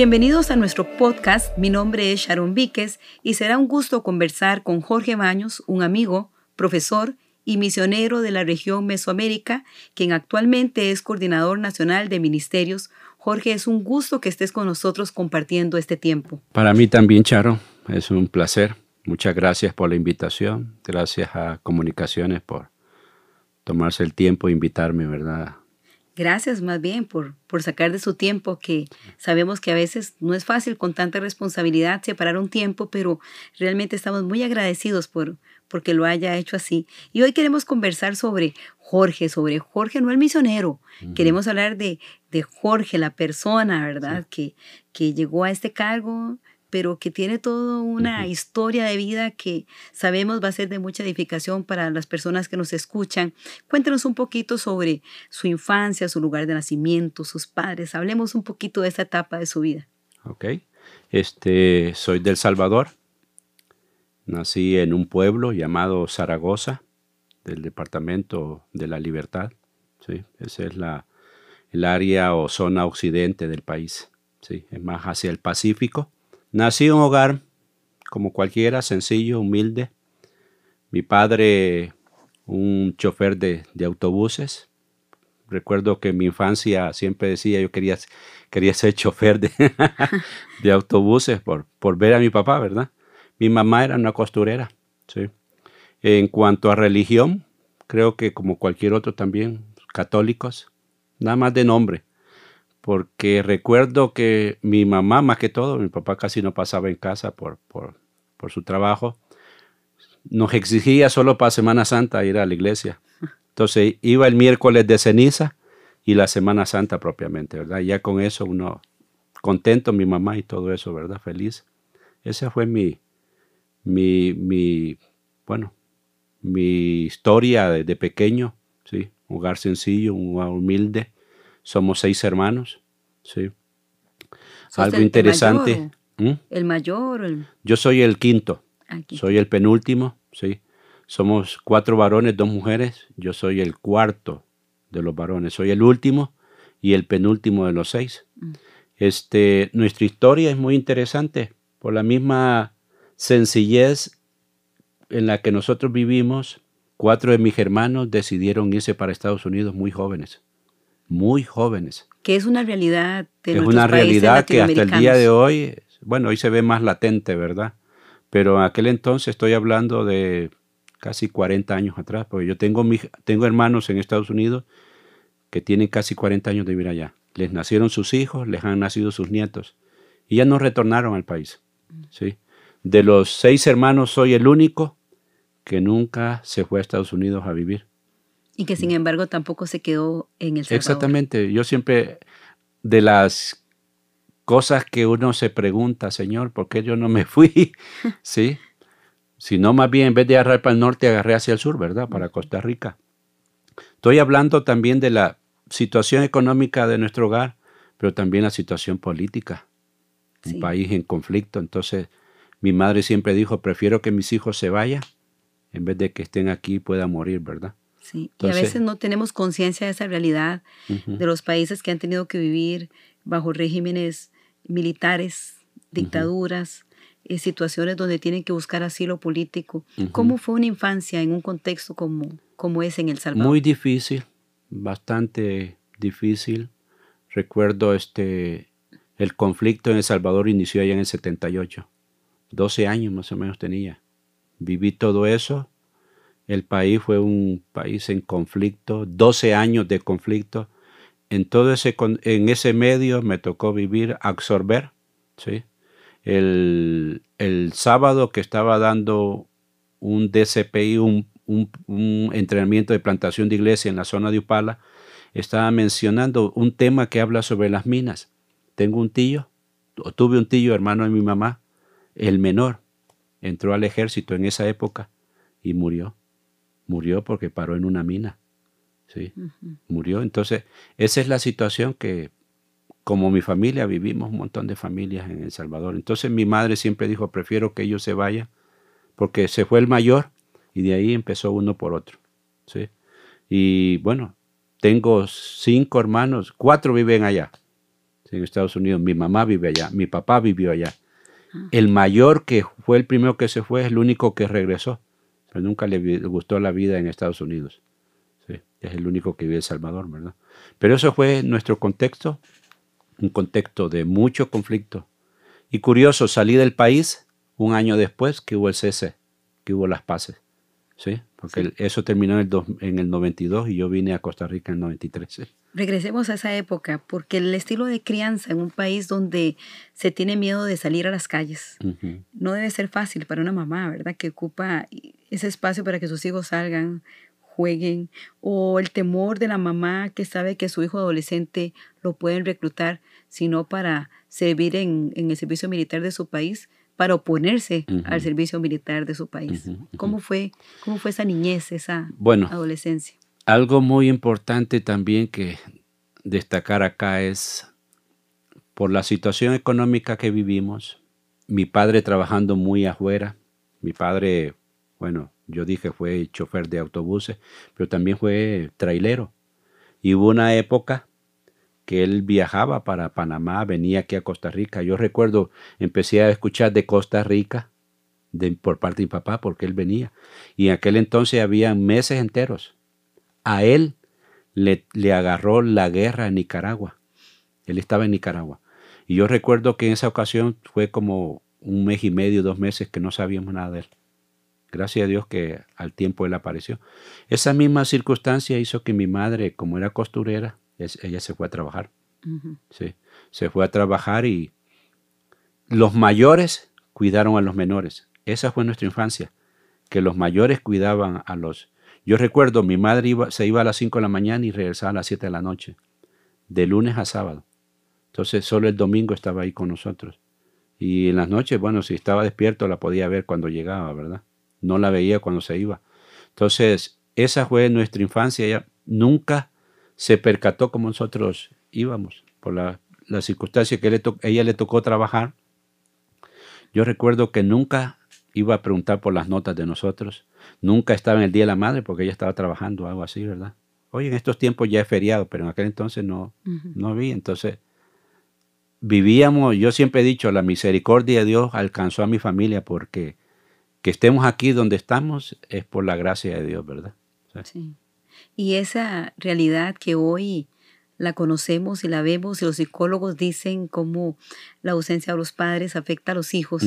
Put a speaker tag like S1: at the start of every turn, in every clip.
S1: Bienvenidos a nuestro podcast. Mi nombre es Sharon Víquez y será un gusto conversar con Jorge Baños, un amigo, profesor y misionero de la región Mesoamérica, quien actualmente es coordinador nacional de ministerios. Jorge, es un gusto que estés con nosotros compartiendo este tiempo.
S2: Para mí también, Charo, es un placer. Muchas gracias por la invitación. Gracias a Comunicaciones por tomarse el tiempo e invitarme, ¿verdad?
S1: Gracias más bien por, por sacar de su tiempo, que sabemos que a veces no es fácil con tanta responsabilidad separar un tiempo, pero realmente estamos muy agradecidos por porque lo haya hecho así. Y hoy queremos conversar sobre Jorge, sobre Jorge, no el misionero. Queremos hablar de, de, Jorge, la persona, ¿verdad? Que, que llegó a este cargo pero que tiene toda una historia de vida que sabemos va a ser de mucha edificación para las personas que nos escuchan. Cuéntenos un poquito sobre su infancia, su lugar de nacimiento, sus padres. Hablemos un poquito de esa etapa de su vida.
S2: Ok. Este, soy del Salvador. Nací en un pueblo llamado Zaragoza, del departamento de la Libertad. ¿sí? Esa es la, el área o zona occidente del país. ¿sí? Es más hacia el Pacífico Nací en un hogar como cualquiera, sencillo, humilde. Mi padre, un chofer de, autobuses. Recuerdo que en mi infancia siempre decía yo quería, quería ser chofer de, de autobuses por, por ver a mi papá, ¿verdad? Mi mamá era una costurera. ¿sí? En cuanto a religión, creo que como cualquier otro también, católicos, nada más de nombre porque recuerdo que mi mamá, más que todo, mi papá casi no pasaba en casa por, por, su trabajo, nos exigía solo para Semana Santa ir a la iglesia. Entonces iba el miércoles de ceniza y la Semana Santa propiamente, ¿verdad? Ya con eso uno contento, mi mamá y todo eso, ¿verdad? Feliz. Esa fue mi, mi, mi bueno, mi historia de, de pequeño, ¿sí? Un hogar sencillo, un hogar humilde somos seis hermanos, sí. Algo interesante.
S1: ¿Mm? ¿El mayor?
S2: Yo soy el quinto. Soy el penúltimo, sí. Somos cuatro varones, dos mujeres. Yo soy el cuarto de los varones. Soy el último y el penúltimo de los seis. Mm. Este, nuestra historia es muy interesante por la misma sencillez en la que nosotros vivimos. Cuatro de mis hermanos decidieron irse para Estados Unidos muy jóvenes muy jóvenes.
S1: Que es una realidad
S2: de Es una realidad que hasta el día de hoy, bueno, hoy se ve más latente, ¿verdad? Pero en aquel entonces estoy hablando de casi 40 años atrás, porque yo tengo, tengo hermanos en Estados Unidos que tienen casi 40 años de vivir allá. Les nacieron sus hijos, les han nacido sus nietos y ya no retornaron al país. ¿sí? De los seis hermanos soy el único que nunca se fue a Estados Unidos a vivir.
S1: Y que sin embargo tampoco se quedó en el Salvador.
S2: Exactamente. Yo siempre, de las cosas que uno se pregunta, Señor, ¿por qué yo no me fui? ¿Sí? no, más bien en vez de agarrar para el norte, agarré hacia el sur, ¿verdad? Para Costa Rica. Estoy hablando también de la situación económica de nuestro hogar, pero también la situación política. Un país en conflicto. Entonces, mi madre siempre dijo, prefiero que mis hijos se vayan en vez de que estén aquí y puedan morir, ¿verdad?
S1: Sí, y a veces no tenemos conciencia de esa realidad de los países que han tenido que vivir bajo regímenes militares, dictaduras, eh, situaciones donde tienen que buscar asilo político. ¿Cómo fue una infancia en un contexto como, como es en El Salvador?
S2: Muy difícil, bastante difícil. Recuerdo este, el conflicto en El Salvador inició allá en el 78. 12 años más o menos tenía. Viví todo eso el país fue un país en conflicto, 12 años de conflicto. En todo ese, en ese medio me tocó vivir, absorber. ¿sí? El, sábado que estaba dando un DCPI, un, un, entrenamiento de plantación de iglesia en la zona de Upala, estaba mencionando un tema que habla sobre las minas. Tengo un tío, o tuve un tío, hermano de mi mamá, el menor, entró al ejército en esa época y murió murió porque paró en una mina. ¿sí? Murió. Entonces, esa es la situación que, como mi familia, vivimos un montón de familias en El Salvador. Entonces, mi madre siempre dijo, prefiero que ellos se vayan, porque se fue el mayor y de ahí empezó uno por otro. ¿sí? Y bueno, tengo cinco hermanos, cuatro viven allá. en Estados Unidos. Mi mamá vive allá, mi papá vivió allá. Ah. El mayor que fue el primero que se fue es el único que regresó, pero nunca le gustó la vida en Estados Unidos. Sí, es el único que vive en Salvador, ¿verdad? Pero eso fue nuestro contexto, un contexto de mucho conflicto. Y curioso, salí del país un año después que hubo el cese, que hubo las paces. ¿sí? Porque eso terminó en el, en el 92 y yo vine a Costa Rica en el 93.
S1: Regresemos a esa época, porque el estilo de crianza en un país donde se tiene miedo de salir a las calles no debe ser fácil para una mamá, ¿verdad? Que ocupa ese espacio para que sus hijos salgan, jueguen, o el temor de la mamá que sabe que su hijo adolescente lo pueden reclutar, sino para servir en, en el servicio militar de su país para oponerse al servicio militar de su país. ¿Cómo, fue, ¿Cómo fue esa niñez, esa adolescencia?
S2: Algo muy importante también que destacar acá es por la situación económica que vivimos, mi padre trabajando muy afuera, mi padre, bueno, yo dije fue chofer de autobuses, pero también fue trailero. Y hubo una época que él viajaba para Panamá, venía aquí a Costa Rica. Yo recuerdo, empecé a escuchar de Costa Rica por parte de mi papá, porque él venía. Y en aquel entonces había meses enteros. A él le, le agarró la guerra en Nicaragua. Él estaba en Nicaragua. Y yo recuerdo que en esa ocasión fue como un mes y medio, dos meses que no sabíamos nada de él. Gracias a Dios que al tiempo él apareció. Esa misma circunstancia hizo que mi madre, como era costurera, ella se fue a trabajar. sí, se fue a trabajar y los mayores cuidaron a los menores. Esa fue nuestra infancia, que los mayores cuidaban a los... Yo recuerdo, mi madre iba, se iba a las 5 de la mañana y regresaba a las 7 de la noche, de lunes a sábado. Entonces solo el domingo estaba ahí con nosotros. Y en las noches, bueno, si estaba despierto la podía ver cuando llegaba, ¿verdad? No la veía cuando se iba. Entonces, esa fue nuestra infancia. Ella nunca se percató como nosotros íbamos, por la, circunstancia que le ella le tocó trabajar. Yo recuerdo que nunca iba a preguntar por las notas de nosotros, nunca estaba en el Día de la Madre porque ella estaba trabajando, algo así, ¿verdad? Hoy en estos tiempos ya es feriado, pero en aquel entonces no, no había. Entonces, vivíamos, yo siempre he dicho, la misericordia de Dios alcanzó a mi familia porque que estemos aquí donde estamos es por la gracia de Dios, ¿verdad?
S1: sí. Y esa realidad que hoy la conocemos y la vemos y los psicólogos dicen cómo la ausencia de los padres afecta a los hijos,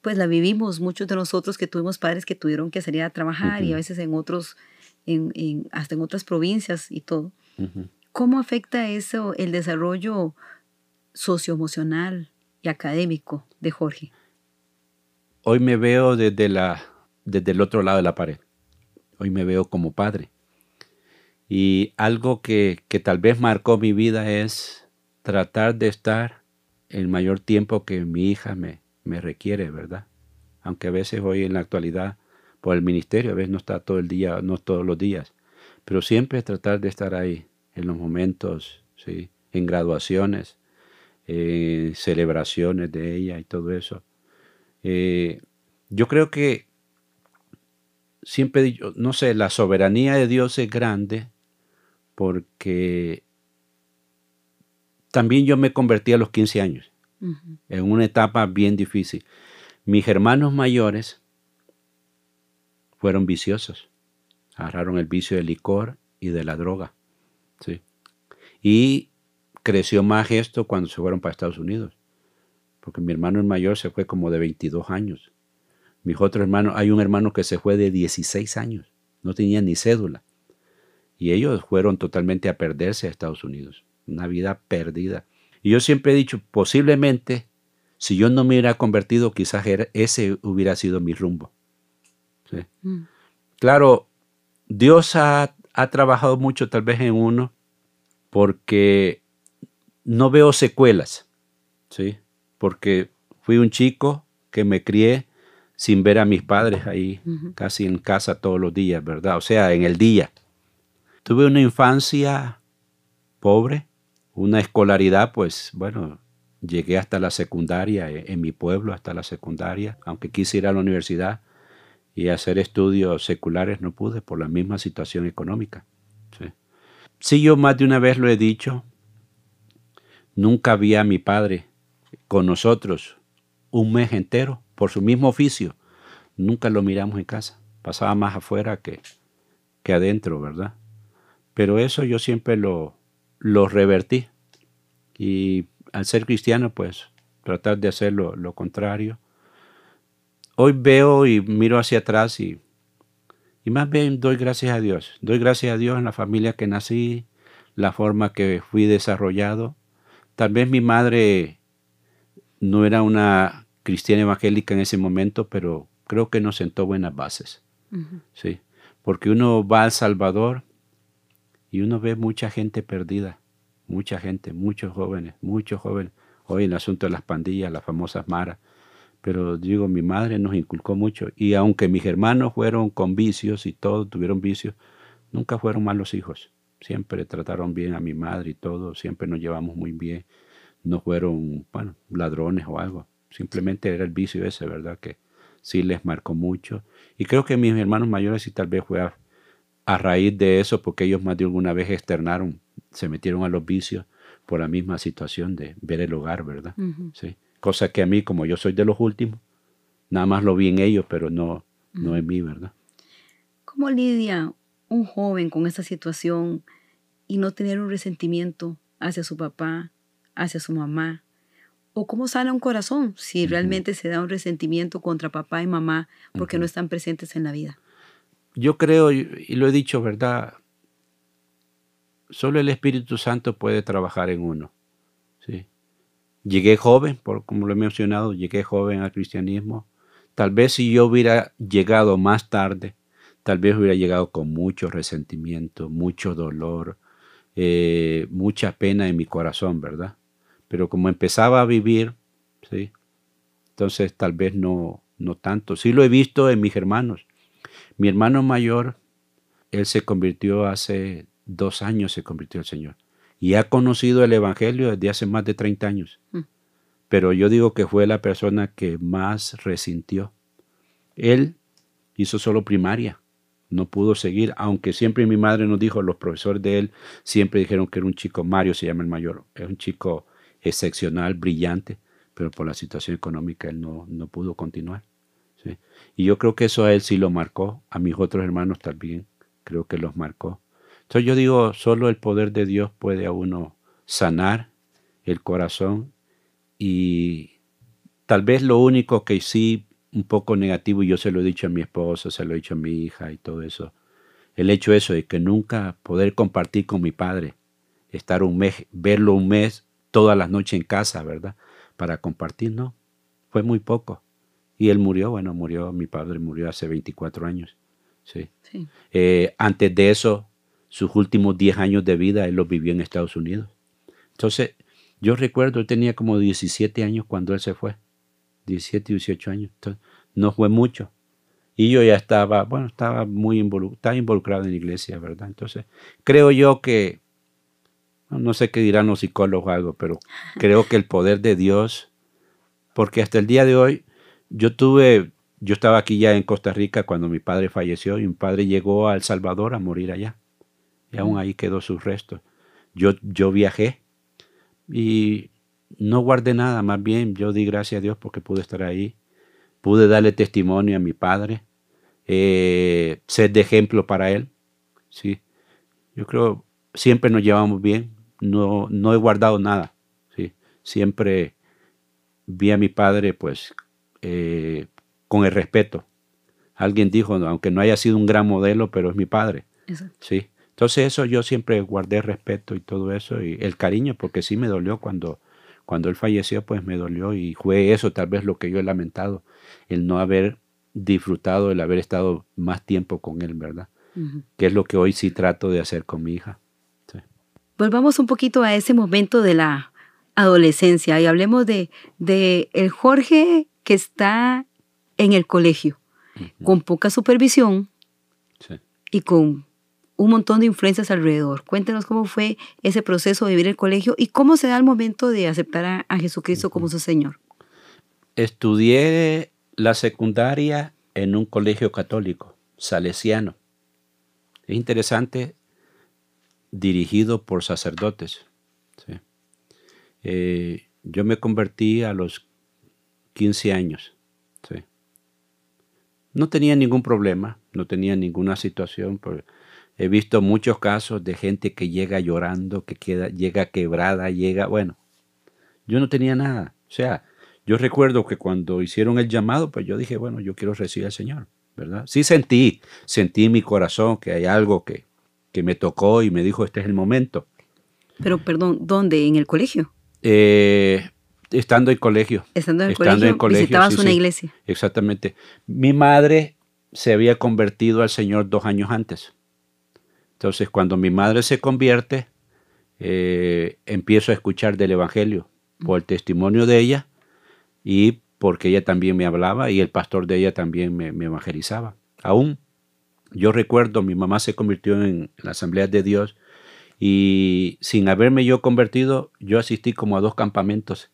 S1: pues la vivimos muchos de nosotros que tuvimos padres que tuvieron que salir a trabajar y a veces en otros, en, hasta en otras provincias y todo. ¿Cómo afecta eso el desarrollo socioemocional y académico de Jorge?
S2: Hoy me veo desde, la, desde el otro lado de la pared. Hoy me veo como padre. Y algo que, tal vez marcó mi vida es tratar de estar el mayor tiempo que mi hija me, me requiere, ¿verdad? Aunque a veces hoy en la actualidad por el ministerio, a veces no está todo el día, no todos los días, pero siempre tratar de estar ahí en los momentos, ¿sí? en graduaciones, eh, celebraciones de ella y todo eso. Eh, yo creo que siempre no sé, la soberanía de Dios es grande porque también yo me convertí a los 15 años, en una etapa bien difícil. Mis hermanos mayores fueron viciosos, agarraron el vicio del licor y de la droga. ¿sí? Y creció más esto cuando se fueron para Estados Unidos, porque mi hermano mayor se fue como de 22 años. Mis otros hermanos, hay un hermano que se fue de 16 años, no tenía ni cédula. Y ellos fueron totalmente a perderse a Estados Unidos. Una vida perdida. Y yo siempre he dicho, posiblemente, si yo no me hubiera convertido, quizás ese hubiera sido mi rumbo. Mm. Claro, Dios ha, ha trabajado mucho tal vez en uno porque no veo secuelas, ¿sí? Porque fui un chico que me crié sin ver a mis padres ahí, casi en casa todos los días, ¿verdad? O sea, en el día. Tuve una infancia pobre, una escolaridad, pues bueno, llegué hasta la secundaria e, en mi pueblo, hasta la secundaria, aunque quise ir a la universidad y hacer estudios seculares no pude por la misma situación económica. Sí, yo más de una vez lo he dicho, nunca vi a mi padre con nosotros un mes entero por su mismo oficio. Nunca lo miramos en casa. Pasaba más afuera que, que adentro, ¿verdad? Pero eso yo siempre lo, lo revertí. Y al ser cristiano, pues tratar de hacer lo, lo contrario. Hoy veo y miro hacia atrás y, y más bien doy gracias a Dios. Doy gracias a Dios en la familia que nací, la forma que fui desarrollado. Tal vez mi madre no era una cristiana evangélica en ese momento, pero creo que nos sentó buenas bases. Sí, porque uno va al Salvador y uno ve mucha gente perdida, mucha gente, muchos jóvenes, muchos jóvenes. Hoy el asunto de las pandillas, las famosas maras. Pero digo, mi madre nos inculcó mucho. Y aunque mis hermanos fueron con vicios y todos tuvieron vicios, nunca fueron malos hijos. Siempre trataron bien a mi madre y todo, siempre nos llevamos muy bien. No fueron, bueno, ladrones o algo. Simplemente era el vicio ese, ¿verdad? Que sí les marcó mucho. Y creo que mis hermanos mayores sí tal vez fue a, a raíz de eso, porque ellos más de alguna vez externaron, se metieron a los vicios por la misma situación de ver el hogar, ¿verdad? Sí. Cosa que a mí, como yo soy de los últimos, nada más lo vi en ellos, pero no, no en mí, ¿verdad?
S1: ¿Cómo lidia un joven con esa situación y no tener un resentimiento hacia su papá, hacia su mamá? ¿O cómo sana un corazón si realmente se da un resentimiento contra papá y mamá porque no están presentes en la vida?
S2: Yo creo, y lo he dicho, ¿verdad? Solo el Espíritu Santo puede trabajar en uno. ¿sí? Llegué joven, por, como lo he mencionado, llegué joven al cristianismo. Tal vez si yo hubiera llegado más tarde, tal vez hubiera llegado con mucho resentimiento, mucho dolor, eh, mucha pena en mi corazón, ¿verdad? Pero como empezaba a vivir, ¿sí? Entonces tal vez no, no tanto. Sí lo he visto en mis hermanos. Mi hermano mayor, él se convirtió hace dos años, se convirtió al Señor. Y ha conocido el Evangelio desde hace más de 30 años. Mm. Pero yo digo que fue la persona que más resintió. Él hizo solo primaria, no pudo seguir, aunque siempre mi madre nos dijo, los profesores de él siempre dijeron que era un chico, Mario se llama el mayor, es un chico excepcional, brillante, pero por la situación económica él no, no pudo continuar. Y yo creo que eso a él sí lo marcó, a mis otros hermanos también, creo que los marcó. Entonces yo digo, solo el poder de Dios puede a uno sanar el corazón y tal vez lo único que sí un poco negativo, y yo se lo he dicho a mi esposa, se lo he dicho a mi hija y todo eso, el hecho eso de que nunca poder compartir con mi padre, estar un mes, verlo un mes, todas las noches en casa, ¿verdad? Para compartir, no, fue muy poco. Y él murió, bueno, murió, mi padre murió hace 24 años. Sí. Eh, antes de eso, sus últimos 10 años de vida él los vivió en Estados Unidos. Entonces, yo recuerdo, él tenía como 17 años cuando él se fue. 17, 18 años. Entonces, no fue mucho. Y yo ya estaba, bueno, estaba muy involucrado, involucrado en la iglesia, ¿verdad? Entonces, creo yo que, no sé qué dirán los psicólogos o algo, pero creo que el poder de Dios, porque hasta el día de hoy, yo tuve, yo estaba aquí ya en Costa Rica cuando mi padre falleció y mi padre llegó a El Salvador a morir allá y aún ahí quedó sus restos. Yo, yo viajé y no guardé nada, más bien yo di gracias a Dios porque pude estar ahí, pude darle testimonio a mi padre, eh, ser de ejemplo para él. ¿sí? Yo creo siempre nos llevamos bien, no, no he guardado nada. ¿sí? Siempre vi a mi padre pues eh, con el respeto. Alguien dijo, aunque no haya sido un gran modelo, pero es mi padre. ¿sí? Entonces eso yo siempre guardé respeto y todo eso y el cariño porque sí me dolió cuando, cuando él falleció, pues me dolió y fue eso tal vez lo que yo he lamentado, el no haber disfrutado, el haber estado más tiempo con él, ¿verdad? Que es lo que hoy sí trato de hacer con mi hija.
S1: Volvamos un poquito a ese momento de la adolescencia y hablemos de, de el Jorge que está en el colegio, con poca supervisión y con un montón de influencias alrededor. Cuéntenos cómo fue ese proceso de vivir el colegio y cómo se da el momento de aceptar a, Jesucristo como su Señor.
S2: Estudié la secundaria en un colegio católico, salesiano. Es interesante, dirigido por sacerdotes. Eh, yo me convertí a los 15 años. Sí. No tenía ningún problema, no tenía ninguna situación. He visto muchos casos de gente que llega llorando, que queda, llega quebrada, llega, bueno, yo no tenía nada. O sea, yo recuerdo que cuando hicieron el llamado, pues yo dije, bueno, yo quiero recibir al Señor, ¿verdad? Sí sentí, sentí en mi corazón que hay algo que, que me tocó y me dijo, este es el momento.
S1: Pero, perdón, ¿dónde? ¿En el colegio?
S2: Eh, estando en colegio.
S1: Estando en colegio, colegio, visitabas una iglesia.
S2: Exactamente. Mi madre se había convertido al Señor dos años antes. Entonces, cuando mi madre se convierte, eh, empiezo a escuchar del Evangelio por el testimonio de ella y porque ella también me hablaba y el pastor de ella también me, evangelizaba. Aún yo recuerdo, mi mamá se convirtió en la Asamblea de Dios y sin haberme yo convertido, yo asistí como a dos campamentos,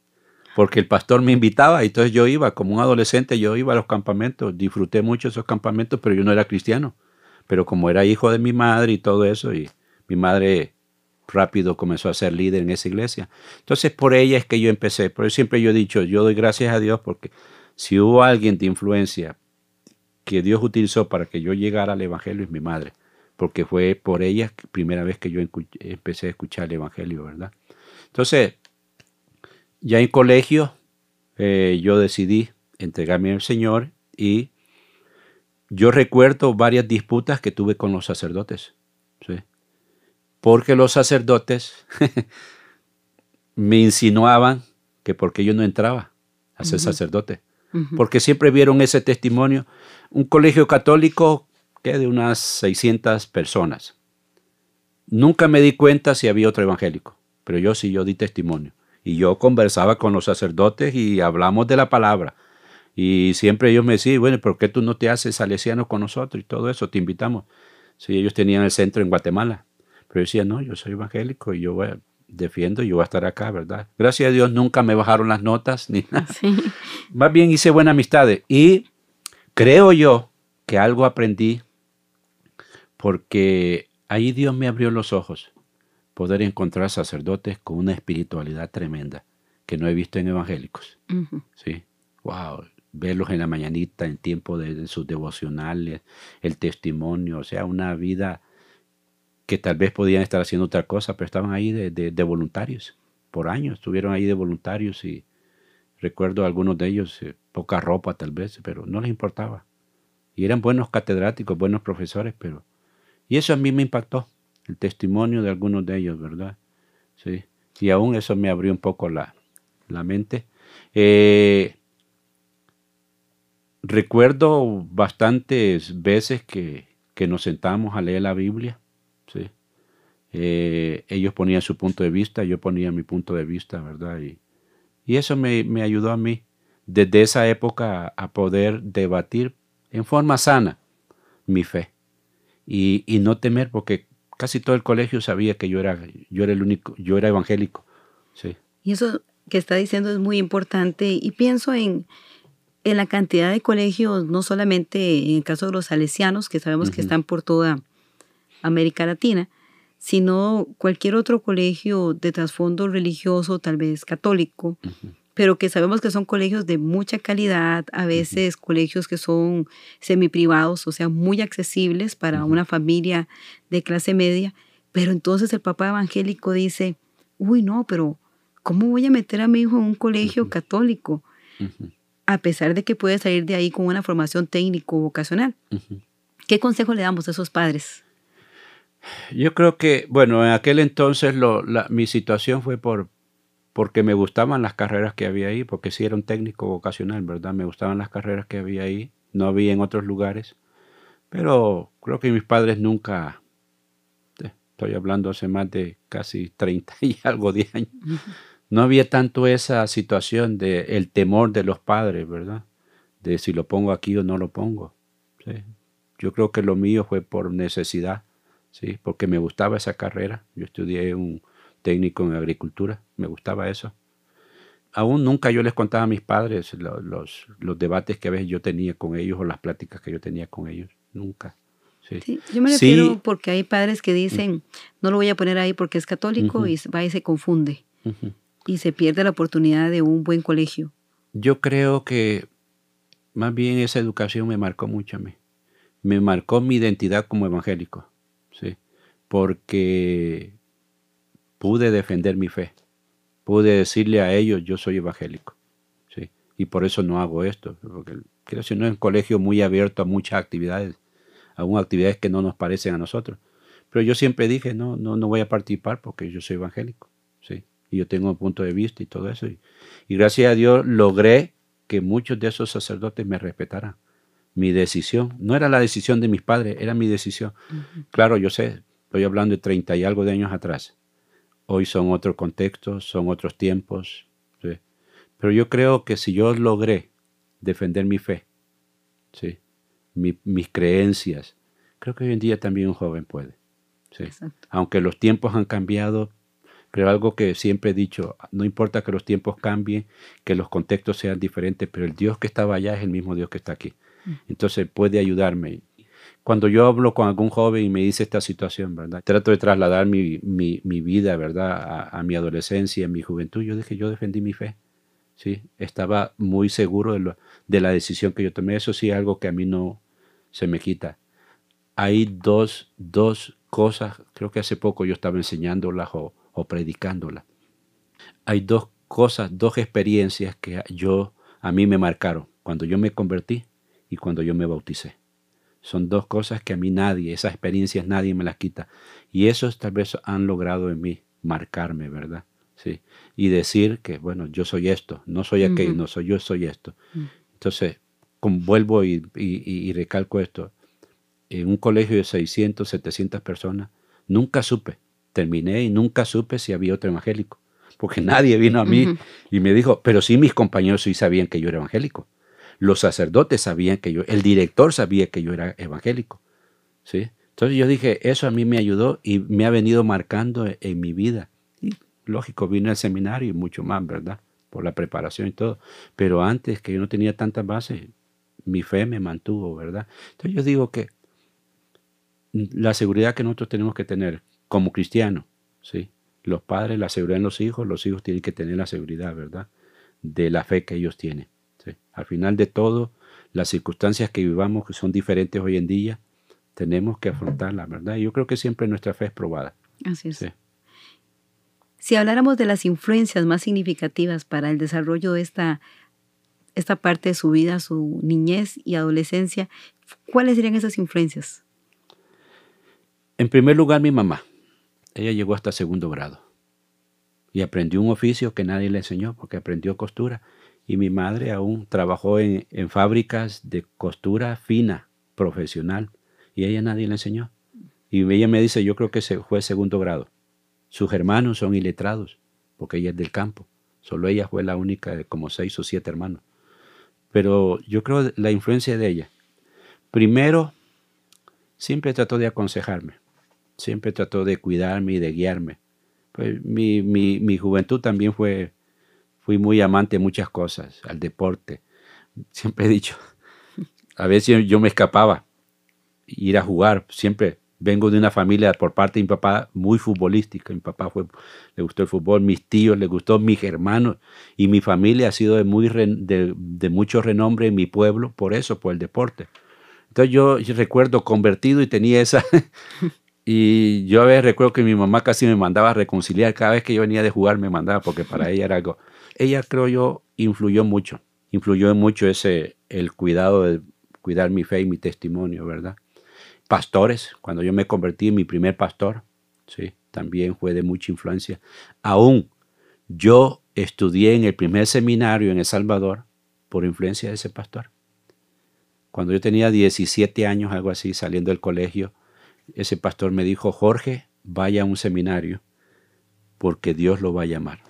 S2: porque el pastor me invitaba y entonces yo iba, como un adolescente, yo iba a los campamentos, disfruté mucho esos campamentos, pero yo no era cristiano. Pero como era hijo de mi madre y todo eso, y mi madre rápido comenzó a ser líder en esa iglesia. Entonces por ella es que yo empecé. Pero siempre yo he dicho, yo doy gracias a Dios porque si hubo alguien de influencia que Dios utilizó para que yo llegara al Evangelio es mi madre. Porque fue por ella primera vez que yo empecé a escuchar el Evangelio, ¿verdad? Entonces, ya en colegio, eh, yo decidí entregarme al Señor y yo recuerdo varias disputas que tuve con los sacerdotes. ¿sí? porque los sacerdotes me insinuaban que porque yo no entraba a ser sacerdote, porque siempre vieron ese testimonio. Un colegio católico que de unas 600 personas. Nunca me di cuenta si había otro evangélico, pero yo sí, yo di testimonio. Y yo conversaba con los sacerdotes y hablamos de la palabra. Y siempre ellos me decían, bueno, ¿por qué tú no te haces salesiano con nosotros y todo eso? Te invitamos. Sí, ellos tenían el centro en Guatemala. Pero decía, no, yo soy evangélico y yo voy defiendo y yo voy a estar acá, ¿verdad? Gracias a Dios nunca me bajaron las notas ni nada. Más bien hice buenas amistades y creo yo que algo aprendí porque ahí Dios me abrió los ojos, poder encontrar sacerdotes con una espiritualidad tremenda que no he visto en evangélicos. Sí, wow, verlos en la mañanita, en tiempo de, de sus devocionales, el testimonio, o sea, una vida que tal vez podían estar haciendo otra cosa, pero estaban ahí de, voluntarios. Por años estuvieron ahí de voluntarios y recuerdo algunos de ellos, eh, poca ropa tal vez, pero no les importaba. Y eran buenos catedráticos, buenos profesores, pero... Y eso a mí me impactó, el testimonio de algunos de ellos, ¿verdad? Sí. Y aún eso me abrió un poco la, mente. Eh, recuerdo bastantes veces que, que nos sentamos a leer la Biblia ¿sí? Eh, ellos ponían su punto de vista, yo ponía mi punto de vista, ¿verdad? Y, y eso me, me, ayudó a mí desde esa época a poder debatir en forma sana mi fe y, y, no temer porque casi todo el colegio sabía que yo era, yo era el único, yo era evangélico. Sí.
S1: Y eso que está diciendo es muy importante y pienso en, en la cantidad de colegios, no solamente en el caso de los salesianos, que sabemos que están por toda América Latina, sino cualquier otro colegio de trasfondo religioso, tal vez católico, pero que sabemos que son colegios de mucha calidad, a veces colegios que son semiprivados, o sea, muy accesibles para una familia de clase media, pero entonces el papá evangélico dice, uy, no, pero ¿cómo voy a meter a mi hijo en un colegio católico? A pesar de que puede salir de ahí con una formación técnico vocacional. ¿Qué consejo le damos a esos padres?
S2: Yo creo que, bueno, en aquel entonces lo, mi situación fue por porque me gustaban las carreras que había ahí, porque sí era un técnico vocacional, ¿verdad? Me gustaban las carreras que había ahí, no había en otros lugares, pero creo que mis padres nunca, eh, estoy hablando hace más de casi 30 y algo de años, no había tanto esa situación de el temor de los padres, ¿verdad? De si lo pongo aquí o no lo pongo. Yo creo que lo mío fue por necesidad ¿sí? porque me gustaba esa carrera. Yo estudié un técnico en agricultura, me gustaba eso. Aún nunca yo les contaba a mis padres los, los, debates que a veces yo tenía con ellos o las pláticas que yo tenía con ellos, nunca.
S1: Sí. yo me refiero porque hay padres que dicen, no lo voy a poner ahí porque es católico y va y se confunde. Y se pierde la oportunidad de un buen colegio.
S2: Yo creo que más bien esa educación me marcó mucho a mí. Me marcó mi identidad como evangélico, ¿sí? Porque pude defender mi fe. Pude decirle a ellos, yo soy evangélico, ¿sí? Y por eso no hago esto, porque creo que no es un colegio muy abierto a muchas actividades, a actividades que no nos parecen a nosotros. Pero yo siempre dije, no, no, no voy a participar porque yo soy evangélico, ¿sí? Y yo tengo un punto de vista y todo eso. y gracias a Dios logré que muchos de esos sacerdotes me respetaran. Mi decisión, no era la decisión de mis padres, era mi decisión. Claro, yo sé, estoy hablando de 30 y algo de años atrás. Hoy son otros contextos, son otros tiempos. Pero yo creo que si yo logré defender mi fe, ¿sí? mis creencias, creo que hoy en día también un joven puede. Aunque los tiempos han cambiado, pero algo que siempre he dicho, no importa que los tiempos cambien, que los contextos sean diferentes, pero el Dios que estaba allá es el mismo Dios que está aquí. Mm. Entonces puede ayudarme. Cuando yo hablo con algún joven y me dice esta situación. Trato de trasladar mi, vida, ¿verdad? A, mi adolescencia, a mi juventud. Yo dije, yo defendí mi fe. ¿sí? Estaba muy seguro de, de la decisión que yo tomé. Eso sí algo que a mí no se me quita. Hay dos, dos cosas, creo que hace poco yo estaba enseñándolas o, o predicándola. Hay dos cosas, dos experiencias que yo a mí me marcaron cuando yo me convertí y cuando yo me bauticé. Son dos cosas que a mí nadie, esas experiencias nadie me las quita. Y esos tal vez han logrado en mí marcarme, ¿verdad? Sí. Y decir que, bueno, yo soy esto, no soy aquello, no soy yo, soy esto. Mm. Entonces, vuelvo y, y, recalco esto. En un colegio de 600, 700 personas, nunca supe terminé y nunca supe si había otro evangélico, porque nadie vino a mí y me dijo, pero sí mis compañeros sí sabían que yo era evangélico. Los sacerdotes sabían que yo, el director sabía que yo era evangélico. ¿sí? Entonces yo dije, eso a mí me ayudó y me ha venido marcando en, mi vida. Y lógico, vine al seminario y mucho más, ¿verdad? Por la preparación y todo. Pero antes, que yo no tenía tantas bases, mi fe me mantuvo, ¿verdad? Entonces yo digo que la seguridad que nosotros tenemos que tener como cristiano, ¿sí? Los padres, la seguridad en los hijos, los hijos tienen que tener la seguridad, ¿verdad? De la fe que ellos tienen. Al final de todo, las circunstancias que vivamos, que son diferentes hoy en día, tenemos que afrontarlas, ¿verdad? Y yo creo que siempre nuestra fe es probada.
S1: Así es. Si habláramos de las influencias más significativas para el desarrollo de esta, esta parte de su vida, su niñez y adolescencia, ¿cuáles serían esas influencias?
S2: En primer lugar, mi mamá. Ella llegó hasta segundo grado y aprendió un oficio que nadie le enseñó porque aprendió costura. Y mi madre aún trabajó en, fábricas de costura fina, profesional, y ella nadie le enseñó. Y ella me dice, yo creo que se fue segundo grado. Sus hermanos son iletrados, porque ella es del campo. Solo ella fue la única de como seis o siete hermanos. Pero yo creo la influencia de ella. Primero, siempre trató de aconsejarme siempre trató de cuidarme y de guiarme. Pues mi, mi, mi juventud también fue, fui muy amante de muchas cosas, al deporte. Siempre he dicho, a veces yo me escapaba, ir a jugar, siempre vengo de una familia por parte de mi papá muy futbolística. Mi papá fue, le gustó el fútbol, mis tíos, le gustó, mis hermanos y mi familia ha sido de, muy de, de, mucho renombre en mi pueblo por eso, por el deporte. Entonces yo recuerdo convertido y tenía esa, Y yo a veces recuerdo que mi mamá casi me mandaba a reconciliar. Cada vez que yo venía de jugar me mandaba porque para ella era algo. Ella creo yo influyó mucho. Influyó mucho ese, el cuidado de cuidar mi fe y mi testimonio, ¿verdad? Pastores, cuando yo me convertí en mi primer pastor, sí, también fue de mucha influencia. Aún yo estudié en el primer seminario en El Salvador por influencia de ese pastor. Cuando yo tenía 17 años, algo así, saliendo del colegio, ese pastor me dijo, Jorge, vaya a un seminario porque Dios lo va a llamar.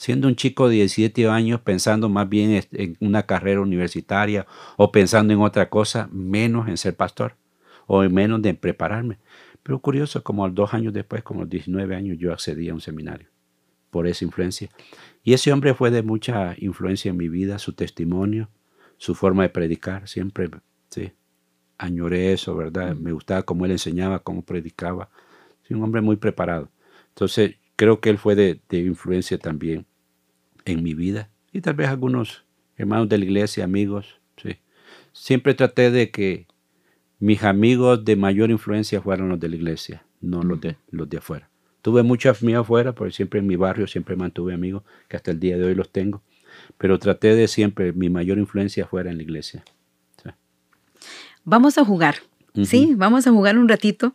S2: Siendo un chico de 17 años pensando más bien en una carrera universitaria o pensando en otra cosa, menos en ser pastor o menos en prepararme. Pero curioso, como dos años después, como 19 años, yo accedí a un seminario por esa influencia. Y ese hombre fue de mucha influencia en mi vida, su testimonio, su forma de predicar, siempre, sí, añoré eso, ¿verdad? Me gustaba cómo él enseñaba, cómo predicaba. Sí, un hombre muy preparado. Entonces, creo que él fue de, influencia también en mi vida. Y tal vez algunos hermanos de la iglesia, amigos. Sí. Siempre traté de que mis amigos de mayor influencia fueran los de la iglesia, no los de, los de afuera. Tuve muchos míos afuera, porque siempre en mi barrio siempre mantuve amigos, que hasta el día de hoy los tengo. Pero traté de siempre, mi mayor influencia fuera en la iglesia.
S1: Vamos a jugar, ¿sí? Vamos a jugar un ratito.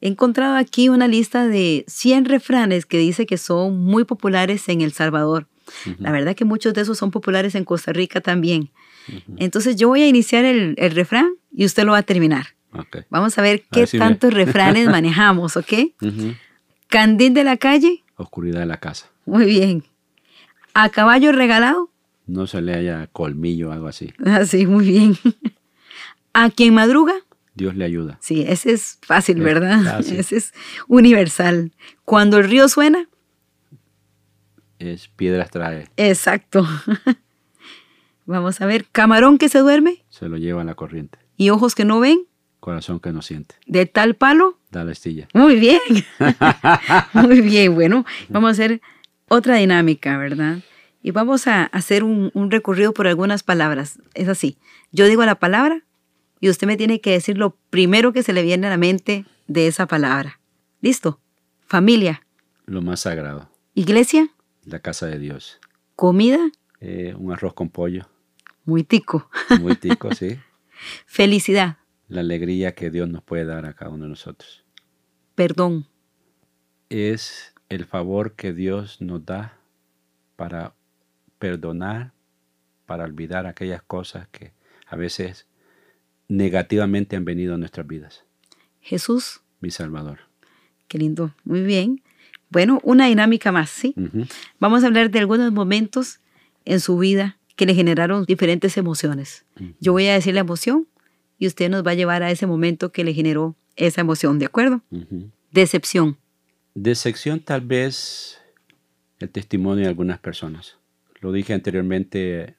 S1: He encontrado aquí una lista de 100 refranes que dice que son muy populares en El Salvador. La verdad que muchos de esos son populares en Costa Rica también. Entonces yo voy a iniciar el, refrán y usted lo va a terminar. Vamos a ver qué tantos refranes manejamos, ¿ok? Candil de la calle.
S2: Oscuridad de la casa.
S1: Muy bien. A caballo regalado.
S2: No se le haya colmillo o algo así.
S1: Así, ah, muy bien. A quien madruga.
S2: Dios le ayuda.
S1: Sí, ese es fácil, ¿verdad? Ese es universal. Cuando el río suena.
S2: Es piedras trae.
S1: Exacto. Vamos a ver. Camarón que se duerme.
S2: Se lo lleva a la corriente.
S1: ¿Y ojos que no ven?
S2: Corazón que no siente.
S1: ¿De tal palo?
S2: Da la estilla.
S1: Muy bien. Muy bien. Bueno, vamos a hacer otra dinámica, ¿verdad? Y vamos a hacer un, un recorrido por algunas palabras. Es así. Yo digo la palabra y usted me tiene que decir lo primero que se le viene a la mente de esa palabra. ¿Listo? Familia.
S2: Lo más sagrado.
S1: Iglesia.
S2: La casa de Dios.
S1: Comida.
S2: Eh, un arroz con pollo.
S1: Muy tico.
S2: Muy tico, sí.
S1: Felicidad.
S2: La alegría que Dios nos puede dar a cada uno de nosotros.
S1: Perdón.
S2: Es el favor que Dios nos da para perdonar, para olvidar aquellas cosas que a veces negativamente han venido a nuestras vidas.
S1: Jesús.
S2: Mi Salvador.
S1: Qué lindo. Muy bien. Bueno, una dinámica más, ¿sí? Vamos a hablar de algunos momentos en su vida que le generaron diferentes emociones. Yo voy a decir la emoción y usted nos va a llevar a ese momento que le generó esa emoción, ¿de acuerdo? Decepción.
S2: Decepción tal vez el testimonio de algunas personas. Lo dije anteriormente,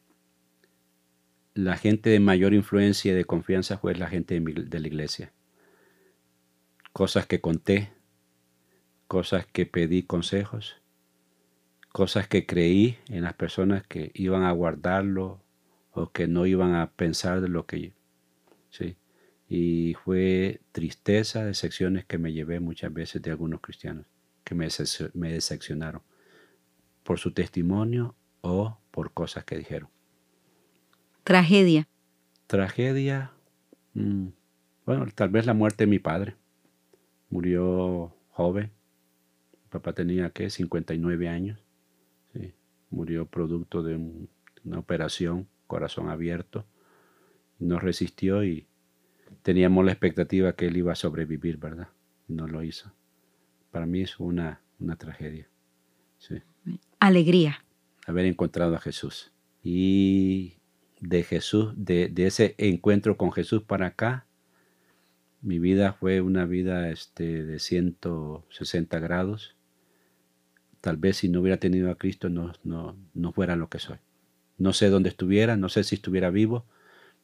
S2: la gente de mayor influencia y de confianza fue la gente de, la iglesia. Cosas que conté, cosas que pedí consejos, cosas que creí en las personas que iban a guardarlo o que no iban a pensar de lo que... ¿sí? Y fue tristeza, decepciones que me llevé muchas veces de algunos cristianos que me, me decepcionaron por su testimonio o por cosas que dijeron.
S1: Tragedia.
S2: Tragedia. Mm, bueno, tal vez la muerte de mi padre. Murió joven. Papá tenía, ¿qué? 59 años. Sí. Murió producto de una operación, corazón abierto. No resistió y teníamos la expectativa que él iba a sobrevivir, ¿verdad? No lo hizo. Para mí es una, una tragedia. Sí.
S1: Alegría.
S2: Haber encontrado a Jesús. Y de Jesús, de, ese encuentro con Jesús para acá, mi vida fue una vida este, de 160 grados. Tal vez si no hubiera tenido a Cristo no, no, no fuera lo que soy. No sé dónde estuviera, no sé si estuviera vivo,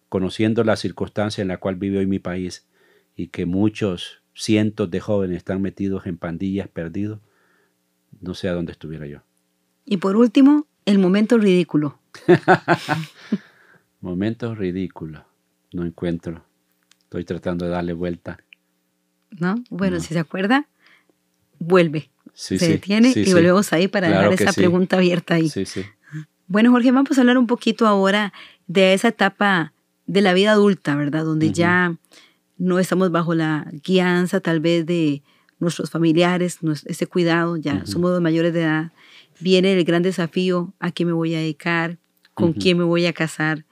S2: conociendo la circunstancia en la cual vive hoy mi país y que muchos cientos de jóvenes están metidos en pandillas perdidos, no sé a dónde estuviera yo.
S1: Y por último, el momento ridículo.
S2: Momentos ridículos. No encuentro. Estoy tratando de darle vuelta.
S1: ¿No? Bueno, si se acuerda, vuelve. Se detiene y volvemos ahí para dejar esa pregunta abierta ahí. Bueno, Jorge, vamos a hablar un poquito ahora de esa etapa de la vida adulta, ¿verdad? Donde ya no estamos bajo la guianza tal vez de nuestros familiares, ese cuidado, ya somos mayores de edad. Viene el gran desafío, ¿a qué me voy a dedicar? ¿Con quién me voy a casar?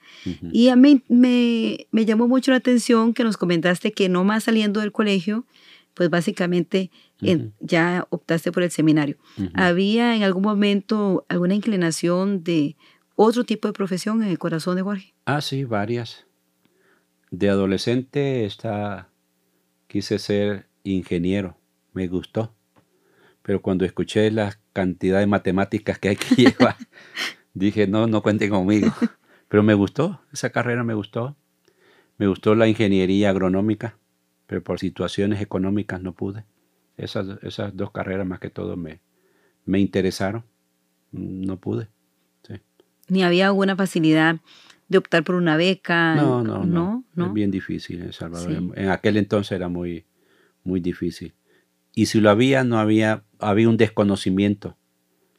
S1: Y a mí me, llamó mucho la atención que nos comentaste que no más saliendo del colegio, pues básicamente ya optaste por el seminario. ¿Había en algún momento alguna inclinación de otro tipo de profesión en el corazón de Jorge?
S2: Ah, sí, varias. De adolescente está, quise ser ingeniero, me gustó. Pero cuando escuché la cantidad de matemáticas que hay que llevar, dije, no, no cuenten conmigo. Pero me gustó, esa carrera me gustó. Me gustó la ingeniería agronómica, pero por situaciones económicas no pude. Esas, esas dos carreras más que todo me, me interesaron. No pude.
S1: Ni había alguna facilidad de optar por una beca.
S2: No, no, no. no, Es bien difícil en El Salvador. En aquel entonces era muy, muy difícil. Y si lo había, no había, había un desconocimiento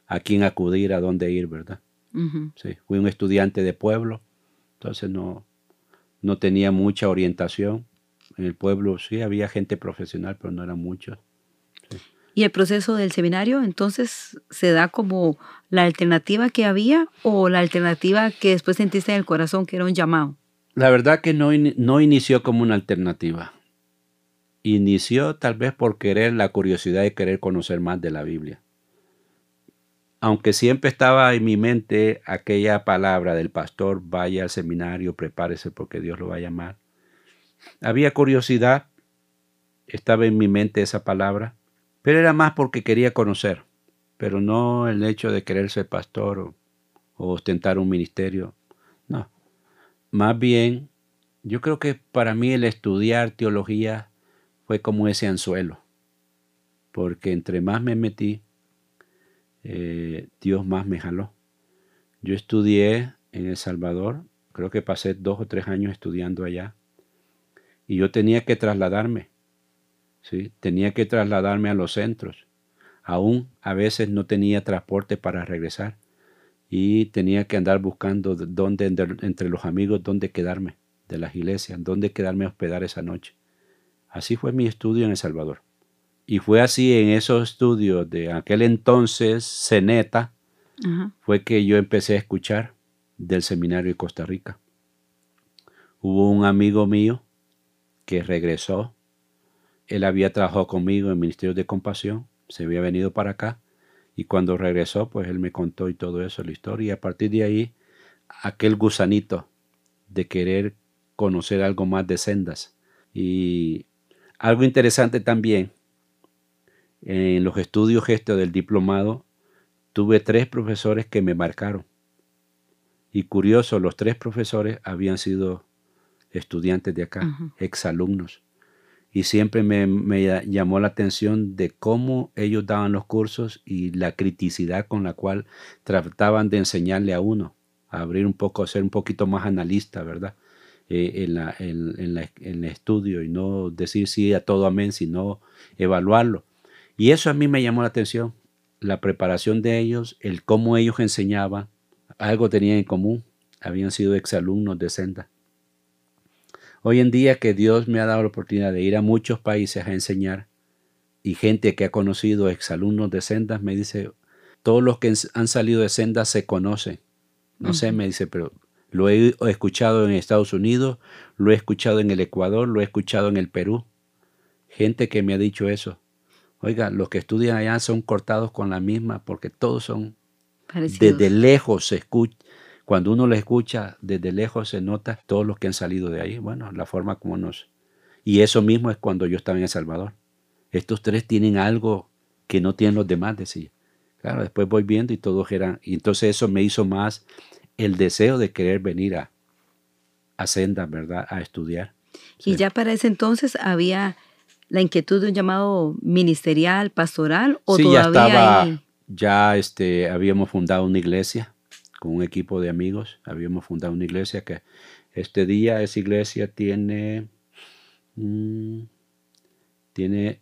S2: a quién acudir, a dónde ir, ¿verdad? sí, fui un estudiante de pueblo, entonces no, no tenía mucha orientación. En el pueblo sí había gente profesional, pero no eran muchos.
S1: ¿Y el proceso del seminario entonces se da como la alternativa que había o la alternativa que después sentiste en el corazón que era un llamado?
S2: La verdad que no, no inició como una alternativa. Inició tal vez por querer la curiosidad de querer conocer más de la Biblia. Aunque siempre estaba en mi mente aquella palabra del pastor, vaya al seminario, prepárese porque Dios lo va a llamar. Había curiosidad, estaba en mi mente esa palabra, pero era más porque quería conocer, pero no el hecho de querer ser pastor o, ostentar un ministerio. No. Más bien, yo creo que para mí el estudiar teología fue como ese anzuelo, porque entre más me metí, eh, Dios más me jaló. Yo estudié en El Salvador, creo que pasé dos o tres años estudiando allá, y yo tenía que trasladarme tenía que trasladarme a los centros. Aún a veces no tenía transporte para regresar y tenía que andar buscando dónde entre los amigos dónde quedarme de las iglesias, dónde quedarme a hospedar esa noche. Así fue mi estudio en El Salvador. Y fue así en esos estudios de aquel entonces, Ceneta, fue que yo empecé a escuchar del seminario de Costa Rica. Hubo un amigo mío que regresó él había trabajado conmigo en Ministerio de Compasión, se había venido para acá y cuando regresó, pues él me contó y todo eso, la historia. Y a partir de ahí, aquel gusanito de querer conocer algo más de sendas. Y algo interesante también, en los estudios gestos del diplomado, tuve tres profesores que me marcaron. Y curioso, los tres profesores habían sido estudiantes de acá, exalumnos y siempre me, llamó la atención de cómo ellos daban los cursos y la criticidad con la cual trataban de enseñarle a uno, a abrir un poco, a ser un poquito más analista, ¿verdad? Eh, en, la, en, el estudio y no decir sí a todo amén, sino evaluarlo. Y eso a mí me llamó la atención, la preparación de ellos, el cómo ellos enseñaban, algo tenían en común, habían sido exalumnos de Senda. Hoy en día que Dios me ha dado la oportunidad de ir a muchos países a enseñar y gente que ha conocido exalumnos de sendas me dice, todos los que han salido de sendas se conocen. No sé, me dice, pero lo he escuchado en Estados Unidos, lo he escuchado en el Ecuador, lo he escuchado en el Perú. Gente que me ha dicho eso. Oiga, los que estudian allá son cortados con la misma porque todos son desde lejos se escucha, cuando uno lo escucha desde lejos se nota todos los que han salido de ahí, bueno, la forma como nos... Y eso mismo es cuando yo estaba en El Salvador. Estos tres tienen algo que no tienen los demás, decía. Claro, después voy viendo y todos eran... Y entonces eso me hizo más el deseo de querer venir a, a Senda, ¿verdad? A estudiar.
S1: Y ya para ese entonces había la inquietud de un llamado ministerial, pastoral, o
S2: sí, ya estaba, ya este, habíamos fundado una iglesia con un equipo de amigos. Habíamos fundado una iglesia que este día esa iglesia tiene, mm, tiene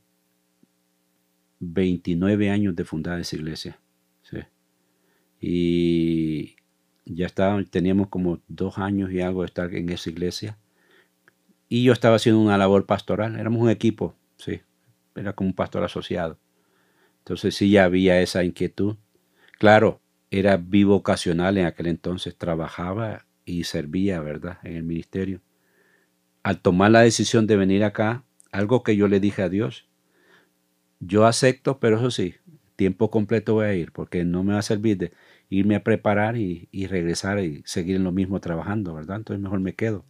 S2: 29 años de fundada esa iglesia. Y ya teníamos como dos años y algo de estar en esa iglesia. Y yo estaba haciendo una labor pastoral. Éramos un equipo, sí. Era como un pastor asociado. Entonces sí ya había esa inquietud. Claro, era vivo ocasional en aquel entonces, trabajaba y servía, ¿verdad?, en el ministerio. Al tomar la decisión de venir acá, algo que yo le dije a Dios, yo acepto, pero eso sí, tiempo completo voy a ir, porque no me va a servir de irme a preparar y, regresar y seguir en lo mismo trabajando, ¿verdad? Entonces mejor me quedo.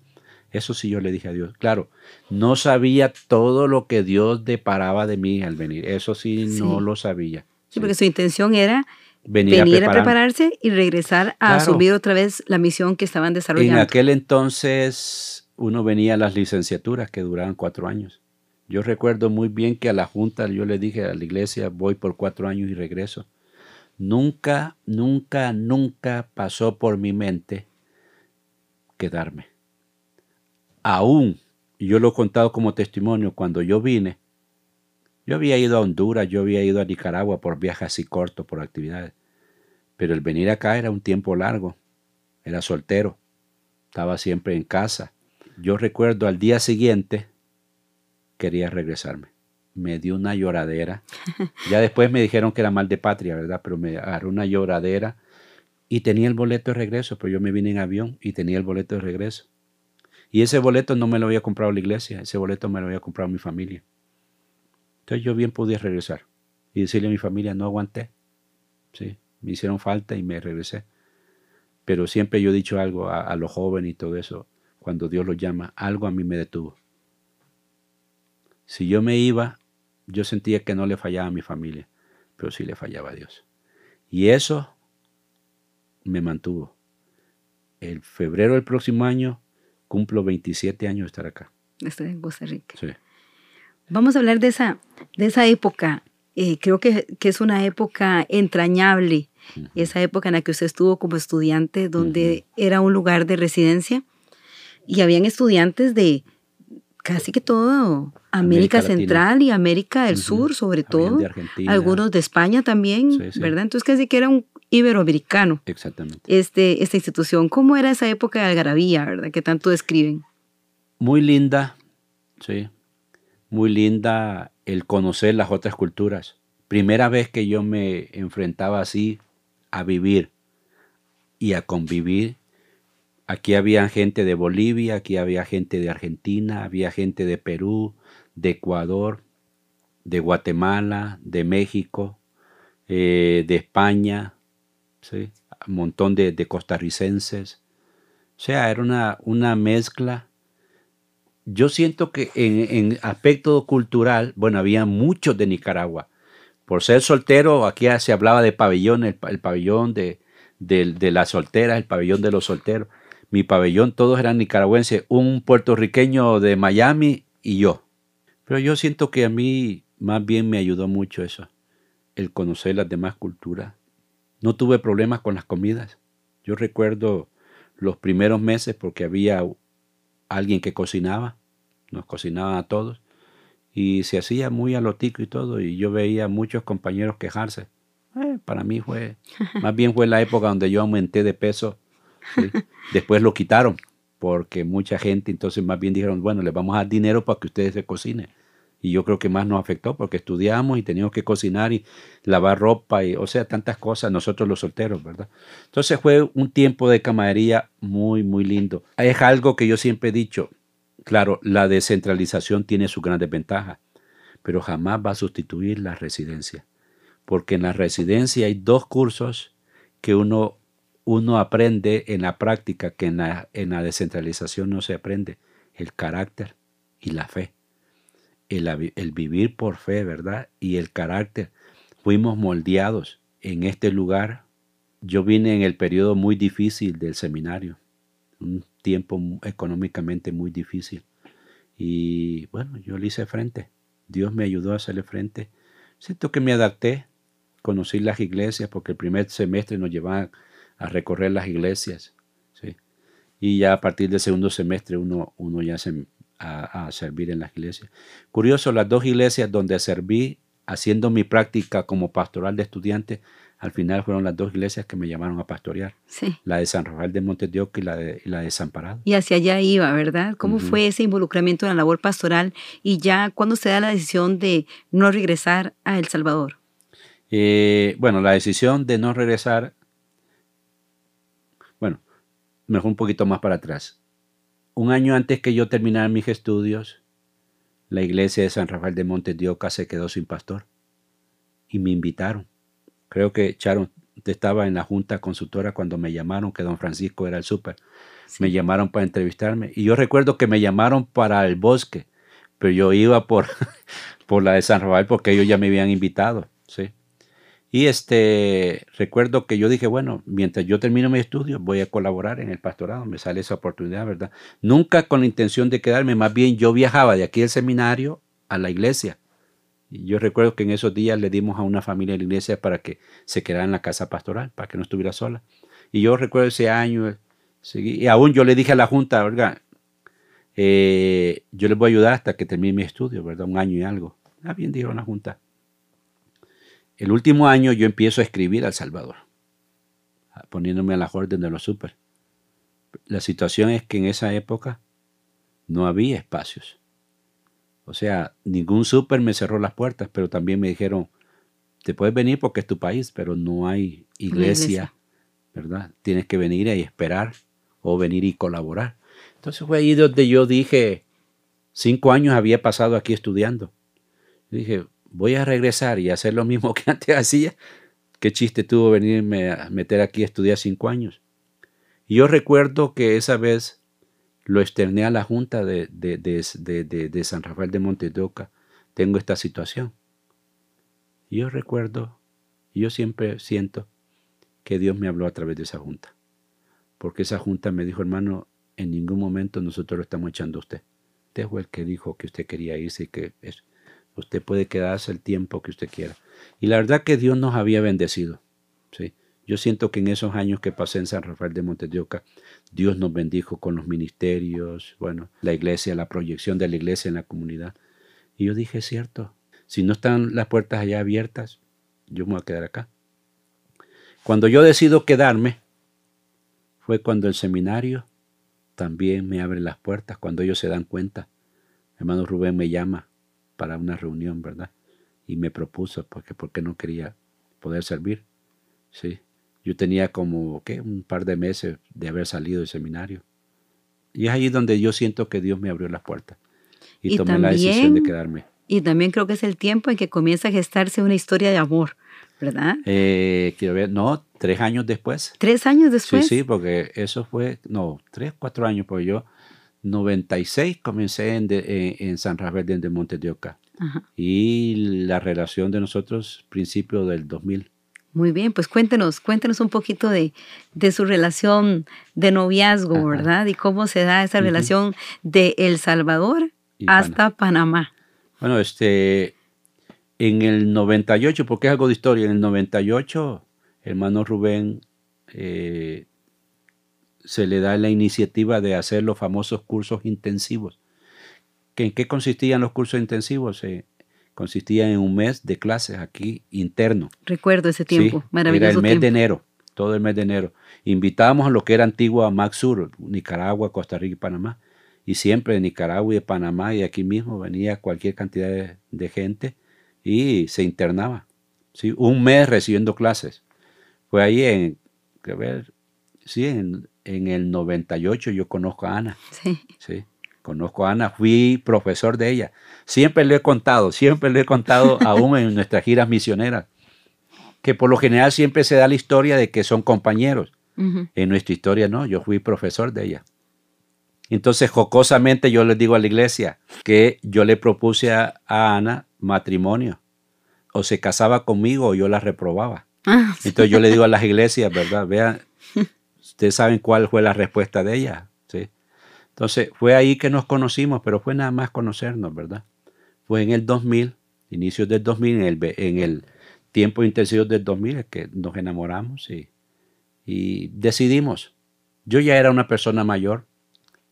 S2: Eso sí yo le dije a Dios. Claro, no sabía todo lo que Dios deparaba de mí al venir. Eso sí, no lo sabía.
S1: Sí, porque su intención era venir, a, prepararse y regresar a asumir otra vez la misión que estaban desarrollando.
S2: En aquel entonces uno venía a las licenciaturas que duraban cuatro años. Yo recuerdo muy bien que a la junta yo le dije a la iglesia voy por cuatro años y regreso. Nunca, nunca, nunca pasó por mi mente quedarme. Aún, yo lo he contado como testimonio, cuando yo vine, yo había ido a Honduras, yo había ido a Nicaragua por viajes así cortos, por actividades. Pero el venir acá era un tiempo largo. Era soltero. Estaba siempre en casa. Yo recuerdo al día siguiente quería regresarme. Me dio una lloradera. Ya después me dijeron que era mal de patria, ¿verdad? Pero me agarró una lloradera y tenía el boleto de regreso, pero yo me vine en avión y tenía el boleto de regreso. Y ese boleto no me lo había comprado la iglesia, ese boleto me lo había comprado mi familia. Entonces yo bien podía regresar y decirle a mi familia, no aguanté. Sí, me hicieron falta y me regresé. Pero siempre yo he dicho algo a, a los jóvenes y todo eso, cuando Dios los llama, algo a mí me detuvo. Si yo me iba, yo sentía que no le fallaba a mi familia, pero sí le fallaba a Dios. Y eso me mantuvo. El febrero del próximo año cumplo 27 años de estar acá.
S1: Estoy en Costa Rica.
S2: Sí.
S1: Vamos a hablar de esa, de esa época. Eh, creo que, que, es una época entrañable, uh -huh. esa época en la que usted estuvo como estudiante, donde uh -huh. era un lugar de residencia y habían estudiantes de casi que todo América, América Central y América del uh -huh. Sur, sobre todo,
S2: de
S1: algunos de España también,
S2: Sí, sí.
S1: ¿verdad? Entonces casi que era un iberoamericano
S2: Exactamente.
S1: este, esta institución. ¿Cómo era esa época de algarabía, verdad? Que tanto describen.
S2: Muy linda, sí. Muy linda el conocer las otras culturas. Primera vez que yo me enfrentaba así a vivir y a convivir. Aquí había gente de Bolivia, aquí había gente de Argentina, había gente de Perú, de Ecuador, de Guatemala, de México, eh, de España, ¿sí? un montón de, de, costarricenses. O sea, era una, una mezcla. Yo siento que en, aspecto cultural, bueno, había muchos de Nicaragua. Por ser soltero, aquí se hablaba de pabellón, el, el pabellón de, de, de las solteras, el pabellón de los solteros. Mi pabellón, todos eran nicaragüenses, un puertorriqueño de Miami y yo. Pero yo siento que a mí más bien me ayudó mucho eso, el conocer las demás culturas. No tuve problemas con las comidas. Yo recuerdo los primeros meses porque había alguien que cocinaba, nos cocinaba a todos y se hacía muy alotico y todo y yo veía a muchos compañeros quejarse. Eh, para mí fue, más bien fue la época donde yo aumenté de peso. ¿sí? Después lo quitaron porque mucha gente entonces más bien dijeron, bueno, les vamos a dar dinero para que ustedes se cocinen. Y yo creo que más nos afectó porque estudiamos y teníamos que cocinar y lavar ropa y, o sea, tantas cosas, nosotros los solteros, ¿verdad? Entonces fue un tiempo de camaradería muy, muy lindo. Es algo que yo siempre he dicho, claro, la descentralización tiene su gran desventaja, pero jamás va a sustituir la residencia. Porque en la residencia hay dos cursos que uno, uno aprende en la práctica que en la, en la descentralización no se aprende, el carácter y la fe el, el, vivir por fe, ¿verdad? Y el carácter. Fuimos moldeados en este lugar. Yo vine en el periodo muy difícil del seminario, tiempo económicamente muy difícil. Y bueno, yo le hice frente. Dios me ayudó a hacerle frente. Siento que me adapté, conocí las iglesias, porque el primer semestre nos llevaban a recorrer las iglesias. ¿sí? Y ya a partir del segundo semestre uno, uno ya se a, a, servir en las iglesias. Curioso, las dos iglesias donde serví haciendo mi práctica como pastoral de estudiantes, al final fueron las dos iglesias que me llamaron a pastorear.
S1: Sí.
S2: La de San Rafael de Montes de Oca y la de, y la de Desamparado.
S1: Y hacia allá iba, ¿verdad? ¿Cómo uh -huh. fue ese involucramiento en la labor pastoral? Y ya, ¿cuándo se da la decisión de no regresar a El Salvador?
S2: Eh, bueno, la decisión de no regresar, bueno, mejor un poquito más para atrás un año antes que yo terminara mis estudios, la iglesia de San Rafael de Montes de Oca se quedó sin pastor y me invitaron. Creo que Charon estaba en la junta consultora cuando me llamaron, que don Francisco era el súper. Sí. Me llamaron para entrevistarme y yo recuerdo que me llamaron para el bosque, pero yo iba por, por la de San Rafael porque ellos ya me habían invitado. ¿sí? Y este, recuerdo que yo dije, bueno, mientras yo termino mi estudio, voy a colaborar en el pastorado, me sale esa oportunidad, ¿verdad? Nunca con la intención de quedarme, más bien yo viajaba de aquí del seminario a la iglesia. Yo recuerdo que en esos días le dimos a una familia de la iglesia para que se quedara en la casa pastoral, para que no estuviera sola. Y yo recuerdo ese año, y aún yo le dije a la Junta, oiga, eh, yo les voy a ayudar hasta que termine mi estudio, ¿verdad? Un año y algo. Ah, bien, dijo la Junta. El último año yo empiezo a escribir al Salvador, poniéndome a la orden de los super. La situación es que en esa época no había espacios. O sea, ningún súper me cerró las puertas, pero también me dijeron, te puedes venir porque es tu país, pero no hay iglesia, ¿verdad? Tienes que venir y esperar o venir y colaborar. Entonces fue ahí donde yo dije, cinco años había pasado aquí estudiando. dije, voy a regresar y hacer lo mismo que antes hacía. Qué chiste tuvo venirme a meter aquí a estudiar cinco años. Y yo recuerdo que esa vez lo externé a la Junta de, de, San Rafael de Montedoca. Tengo esta situación. Yo recuerdo, yo siempre siento que Dios me habló a través de esa Junta. Porque esa Junta me dijo, hermano, en ningún momento nosotros lo estamos echando a usted. Usted fue el que dijo que usted quería irse y que usted puede quedarse el tiempo que usted quiera. Y la verdad que Dios nos había bendecido. ¿sí? Yo siento que en esos años que pasé en San Rafael de Montedioca, Dios nos bendijo con los ministerios, bueno, la iglesia, la proyección de la iglesia en la comunidad. Y yo dije, es cierto, si no están las puertas allá abiertas, yo me voy a quedar acá. Cuando yo decido quedarme, fue cuando el seminario también me abre las puertas, cuando ellos se dan cuenta. Hermano Rubén me llama para una reunión, ¿verdad? Y me propuso, porque, porque no quería poder servir. Sí. Yo tenía como, ¿qué? Un par de meses de haber salido del seminario. Y es ahí donde yo siento que Dios me abrió las puertas. Y, tomé la decisión de quedarme.
S1: Y también creo que es el tiempo en que comienza a gestarse una historia de amor, ¿verdad?
S2: Eh, quiero ver, no, tres años después.
S1: ¿Tres años después?
S2: Sí, sí, porque eso fue, no, tres, cuatro años, porque yo, 96 comencé en, en, San Rafael de Monte de Oca. Y la relación de nosotros, principio del 2000.
S1: Muy bien, pues cuéntenos, cuéntenos un poquito de, su relación de noviazgo, ¿verdad? Y cómo se da esa relación de El Salvador hasta Panamá.
S2: Bueno, este, en el 98, porque es algo de historia, en el 98, hermano Rubén eh, se le da la iniciativa de hacer los famosos cursos intensivos. ¿En qué consistían los cursos intensivos? Eh, consistía en un mes de clases aquí interno.
S1: Recuerdo ese tiempo, maravilloso.
S2: Era el mes de enero, todo el mes de enero. Invitábamos a lo que era antiguo a Max Sur, Nicaragua, Costa Rica y Panamá. Y siempre de Nicaragua y de Panamá y aquí mismo venía cualquier cantidad de, gente y se internaba. ¿sí? Un mes recibiendo clases. Fue ahí en, ver, sí, en, en el 98 yo conozco a Ana. Sí. sí. Conozco a Ana, fui profesor de ella. Siempre le he contado, siempre le he contado aún en nuestras giras misioneras, que por lo general siempre se da la historia de que son compañeros. En nuestra historia no, yo fui profesor de ella. Entonces, jocosamente yo les digo a la iglesia que yo le propuse a, Ana matrimonio. O se casaba conmigo o yo la reprobaba. Ah, Entonces yo le digo a las iglesias, ¿verdad? Vean, ustedes saben cuál fue la respuesta de ella. Entonces fue ahí que nos conocimos, pero fue nada más conocernos, ¿verdad? Fue en el 2000, inicios del 2000, en el, en el tiempo intensivo del 2000, que nos enamoramos y, decidimos. Yo ya era una persona mayor,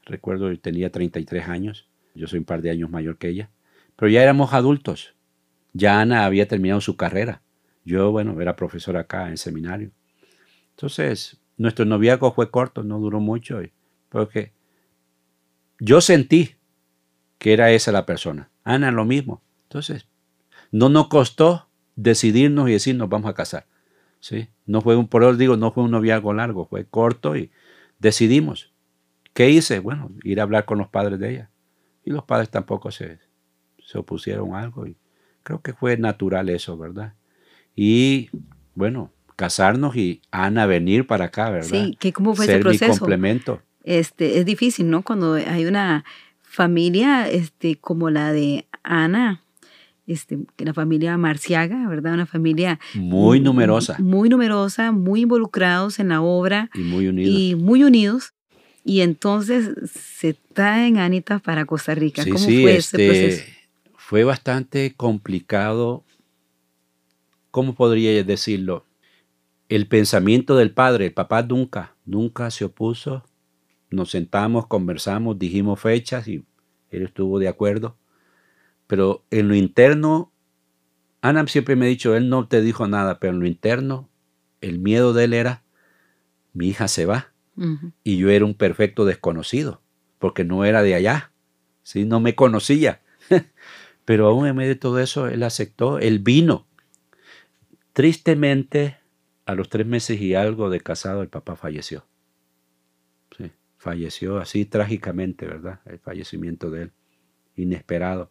S2: recuerdo que tenía 33 años, yo soy un par de años mayor que ella, pero ya éramos adultos. Ya Ana había terminado su carrera. Yo, bueno, era profesor acá en seminario. Entonces, nuestro noviazgo fue corto, no duró mucho, porque yo sentí que era esa la persona. Ana, lo mismo. Entonces, no nos costó decidirnos y decir nos vamos a casar. ¿sí? No fue un, por eso digo, no fue un noviazgo largo, fue corto y decidimos. ¿Qué hice? Bueno, ir a hablar con los padres de ella. Y los padres tampoco se, se opusieron a algo. Y creo que fue natural eso, ¿verdad? Y bueno, casarnos y Ana venir para acá, ¿verdad?
S1: Sí, que cómo fue ese proceso. Mi
S2: complemento
S1: este, es difícil, ¿no? Cuando hay una familia este, como la de Ana, este, la familia Marciaga, ¿verdad? Una familia
S2: muy numerosa.
S1: Muy numerosa, muy involucrados en la obra.
S2: Y muy unidos.
S1: Y muy unidos. Y entonces se traen Anita para Costa Rica. ¿Cómo fue ese este, proceso?
S2: fue bastante complicado, ¿cómo podría decirlo? El pensamiento del padre, el papá nunca, nunca se opuso. Nos sentamos, conversamos, dijimos fechas y él estuvo de acuerdo. Pero en lo interno, Ana siempre me ha dicho, él no te dijo nada, pero en lo interno, el miedo de él era, mi hija se va. Y yo era un perfecto desconocido, porque no era de allá, ¿sí? no me conocía. pero aún en medio de todo eso, él aceptó, él vino. Tristemente, a los tres meses y algo de casado, el papá falleció. Falleció así trágicamente, ¿verdad? El fallecimiento de él, inesperado.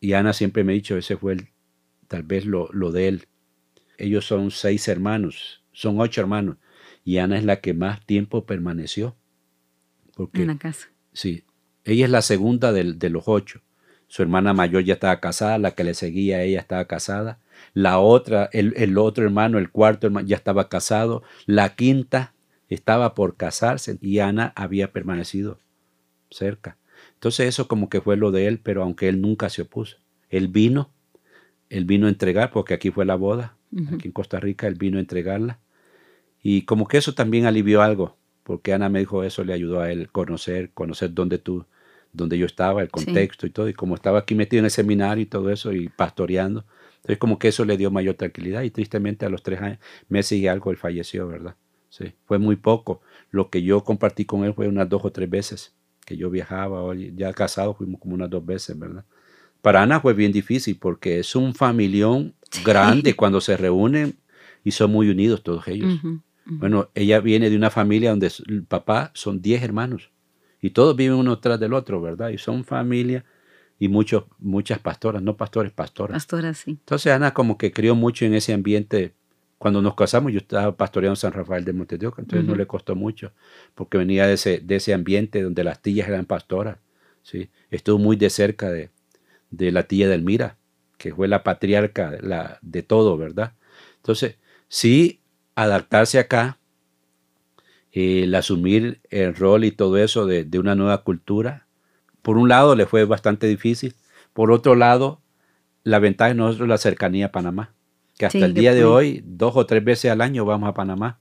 S2: Y Ana siempre me ha dicho, ese fue el, tal vez lo, lo de él. Ellos son seis hermanos, son ocho hermanos, y Ana es la que más tiempo permaneció.
S1: Porque, en la casa.
S2: Sí, ella es la segunda de, de los ocho. Su hermana mayor ya estaba casada, la que le seguía ella estaba casada. La otra, el, el, otro hermano, el cuarto hermano, ya estaba casado. La quinta estaba por casarse y Ana había permanecido cerca. Entonces eso como que fue lo de él, pero aunque él nunca se opuso. Él vino, él vino a entregar, porque aquí fue la boda, aquí en Costa Rica, él vino a entregarla. Y como que eso también alivió algo, porque Ana me dijo eso le ayudó a él conocer, conocer dónde tú, dónde yo estaba, el contexto y todo. Y como estaba aquí metido en el seminario y todo eso y pastoreando, entonces como que eso le dio mayor tranquilidad. Y tristemente a los tres meses y algo él falleció, ¿verdad? Sí, fue muy poco. Lo que yo compartí con él fue unas dos o tres veces que yo viajaba, ya casado fuimos como unas dos veces, ¿verdad? Para Ana fue bien difícil porque es un familión grande cuando se reúnen y son muy unidos todos ellos. Bueno, ella viene de una familia donde el papá son diez hermanos y todos viven uno tras del otro, ¿verdad? Y son familia y muchos, muchas pastoras, no pastores, pastoras.
S1: Pastoras, sí.
S2: Entonces Ana como que crió mucho en ese ambiente cuando nos casamos, yo estaba pastoreando San Rafael de Monte entonces no le costó mucho, porque venía de ese, de ese ambiente donde las tías eran pastoras. ¿sí? Estuvo muy de cerca de, de la tía Delmira, que fue la patriarca la, de todo, ¿verdad? Entonces, sí, adaptarse acá, el asumir el rol y todo eso de, de una nueva cultura, por un lado le fue bastante difícil, por otro lado, la ventaja de nosotros es la cercanía a Panamá que hasta el día de hoy, dos o tres veces al año vamos a Panamá.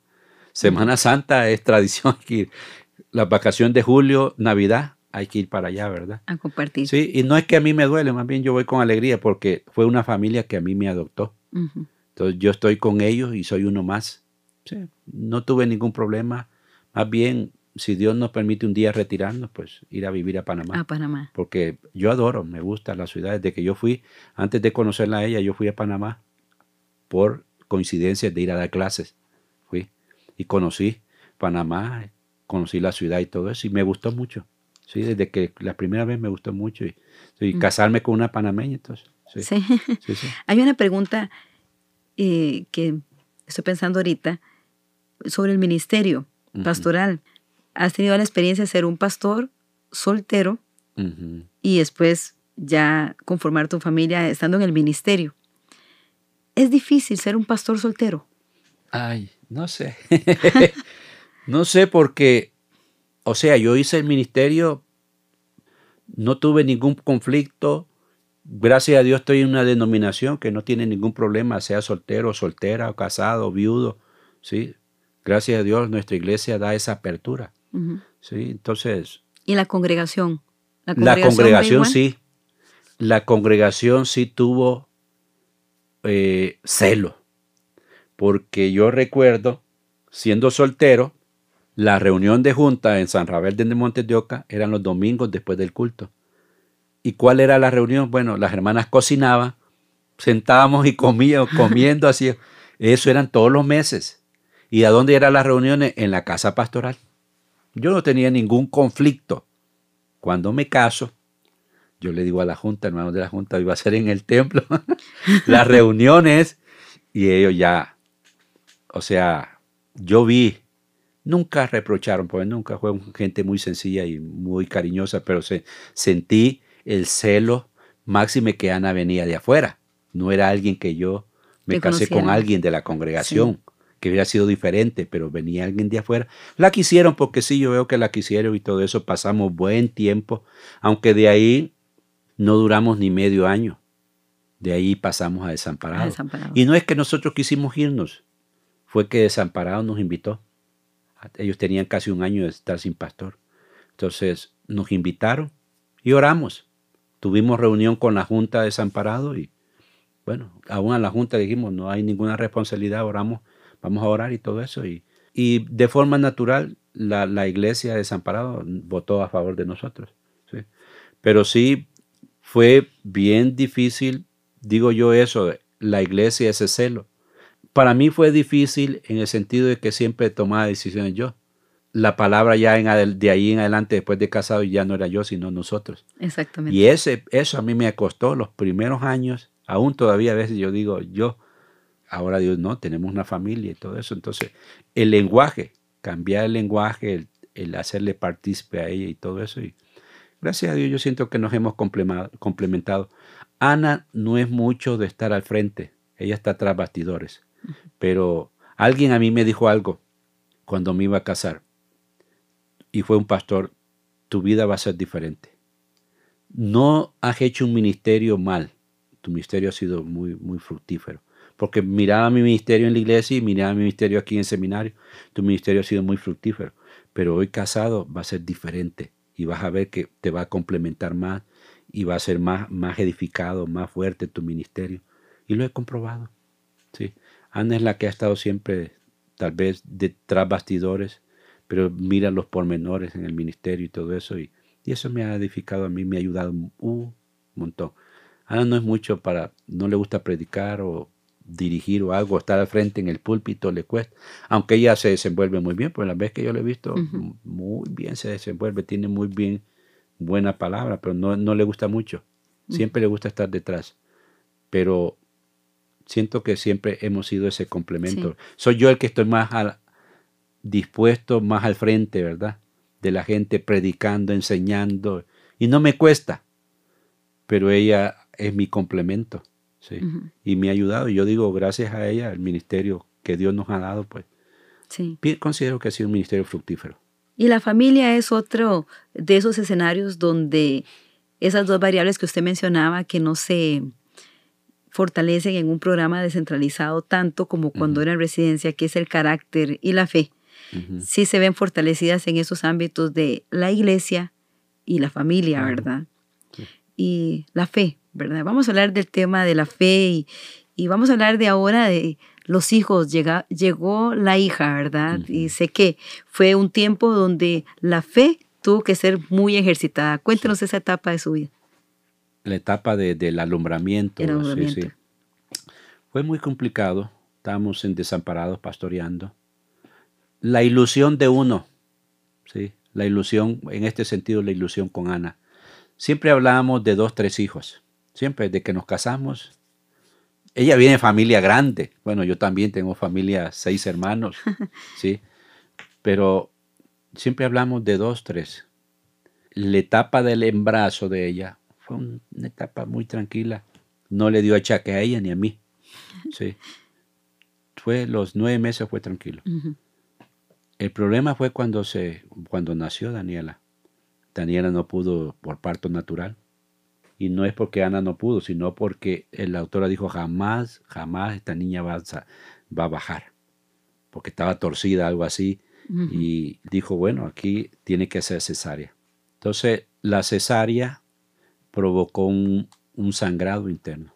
S2: Semana Santa es tradición que la vacación de julio, Navidad, hay que ir para allá, ¿verdad?
S1: A compartir.
S2: Sí, y no es que a mí me duele, más bien yo voy con alegría porque fue una familia que a mí me adoptó. Entonces yo estoy con ellos y soy uno más. no tuve ningún problema. Más bien, si Dios nos permite un día retirarnos, pues ir a vivir a Panamá.
S1: A Panamá.
S2: Porque yo adoro, me gusta la ciudad. Desde que yo fui, antes de conocerla a ella, yo fui a Panamá por coincidencia de ir a dar clases. Fui y conocí Panamá, conocí la ciudad y todo eso y me gustó mucho. Sí, desde que la primera vez me gustó mucho y, mm. casarme con una panameña, entonces. Sí.
S1: Hay una pregunta eh, que estoy pensando ahorita sobre el ministerio pastoral. ¿Has tenido la experiencia de ser un pastor soltero y después ya conformar tu familia estando en el ministerio? ¿Es difícil ser un pastor soltero?
S2: Ay, no sé. no sé porque, o sea, yo hice el ministerio, no tuve ningún conflicto. Gracias a Dios estoy en una denominación que no tiene ningún problema, sea soltero, soltera, o casado, viudo. ¿sí? Gracias a Dios nuestra iglesia da esa apertura. ¿sí? Entonces...
S1: ¿Y la congregación?
S2: La congregación, la congregación sí. La congregación sí tuvo eh, celo, porque yo recuerdo, siendo soltero, la reunión de junta en San Rafael de Montes de Oca eran los domingos después del culto. ¿Y cuál era la reunión? Bueno, las hermanas cocinaban, sentábamos y comíamos, comiendo así. Eso eran todos los meses. ¿Y a dónde eran las reuniones? En la casa pastoral. Yo no tenía ningún conflicto. Cuando me caso, yo le digo a la Junta, hermanos de la Junta, iba a ser en el templo, las reuniones, y ellos ya, o sea, yo vi, nunca reprocharon, porque nunca fue gente muy sencilla y muy cariñosa, pero se, sentí el celo máxime que Ana venía de afuera, no era alguien que yo me casé con alguien de la congregación. que hubiera sido diferente, pero venía alguien de afuera. La quisieron porque sí, yo veo que la quisieron y todo eso, pasamos buen tiempo, aunque de ahí No duramos ni medio año. De ahí pasamos a Desamparado.
S1: A Desamparado.
S2: Y no es que nosotros quisimos irnos, fue que Desamparado nos invitó. Ellos tenían casi un año de estar sin pastor. Entonces nos invitaron y oramos. Tuvimos reunión con la Junta de Desamparado y bueno, aún a la Junta dijimos, no hay ninguna responsabilidad, oramos, vamos a orar y todo eso. Y, y de forma natural, la, la, iglesia de Desamparado votó a favor de nosotros. ¿sí? Pero sí fue bien difícil, digo yo eso, la iglesia, ese celo. Para mí fue difícil en el sentido de que siempre tomaba decisiones yo. La palabra ya en, de ahí en adelante, después de casado, ya no era yo, sino nosotros.
S1: Exactamente.
S2: Y ese, eso a mí me costó los primeros años Aún todavía a veces yo digo, yo, ahora Dios no, tenemos una familia y todo eso. Entonces, el lenguaje, cambiar el lenguaje, el, el hacerle partícipe a ella y todo eso. Y gracias a Dios yo siento que nos hemos complementado. Ana no es mucho de estar al frente, ella está tras bastidores. Pero alguien a mí me dijo algo cuando me iba a casar y fue un pastor, tu vida va a ser diferente. No has hecho un ministerio mal, tu ministerio ha sido muy, muy fructífero. Porque miraba mi ministerio en la iglesia y miraba mi ministerio aquí en el seminario. Tu ministerio ha sido muy fructífero. Pero hoy casado va a ser diferente y vas a ver que te va a complementar más y va a ser más, más edificado, más fuerte tu ministerio. Y lo he comprobado. ¿sí? Ana es la que ha estado siempre, tal vez, detrás bastidores, pero mira los pormenores en el ministerio y todo eso. Y, y eso me ha edificado a mí, me ha ayudado un montón. Ana no es mucho para, no le gusta predicar o dirigir o algo, estar al frente en el púlpito le cuesta, aunque ella se desenvuelve muy bien, pues la vez que yo le he visto, muy bien se desenvuelve, tiene muy bien buena palabra, pero no, no le gusta mucho, siempre le gusta estar detrás, pero siento que siempre hemos sido ese complemento. Soy yo el que estoy más dispuesto, más al frente, ¿verdad? De la gente predicando, enseñando, y no me cuesta, pero ella es mi complemento. ¿Sí? Y me ha ayudado. Y yo digo, gracias a ella, el ministerio que Dios nos ha dado, pues
S1: sí.
S2: considero que ha sido un ministerio fructífero.
S1: Y la familia es otro de esos escenarios donde esas dos variables que usted mencionaba, que no se fortalecen en un programa descentralizado tanto como cuando era en residencia, que es el carácter y la fe, sí se ven fortalecidas en esos ámbitos de la iglesia y la familia, ¿verdad? Y la fe, ¿verdad? Vamos a hablar del tema de la fe y, vamos a hablar de ahora de los hijos. Llega, llegó la hija, ¿verdad? Y sé que fue un tiempo donde la fe tuvo que ser muy ejercitada. Cuéntenos esa etapa de su vida.
S2: La etapa del alumbramiento. Sí, sí. Fue muy complicado. Estábamos en desamparados pastoreando. La ilusión de uno, ¿sí? La ilusión, en este sentido, la ilusión con Ana. Siempre hablábamos de dos, tres hijos. Siempre, de que nos casamos. Ella viene de familia grande. Bueno, yo también tengo familia, seis hermanos, ¿sí? Pero siempre hablamos de dos, tres. La etapa del embarazo de ella fue una etapa muy tranquila. No le dio achaque a ella ni a mí. Sí. Fue los nueve meses fue tranquilo. El problema fue cuando se, cuando nació Daniela. Daniela no pudo por parto natural. Y no es porque Ana no pudo, sino porque la autora dijo, jamás, jamás esta niña va a, va a bajar, porque estaba torcida, algo así, y dijo, bueno, aquí tiene que ser cesárea. Entonces, la cesárea provocó un, sangrado interno.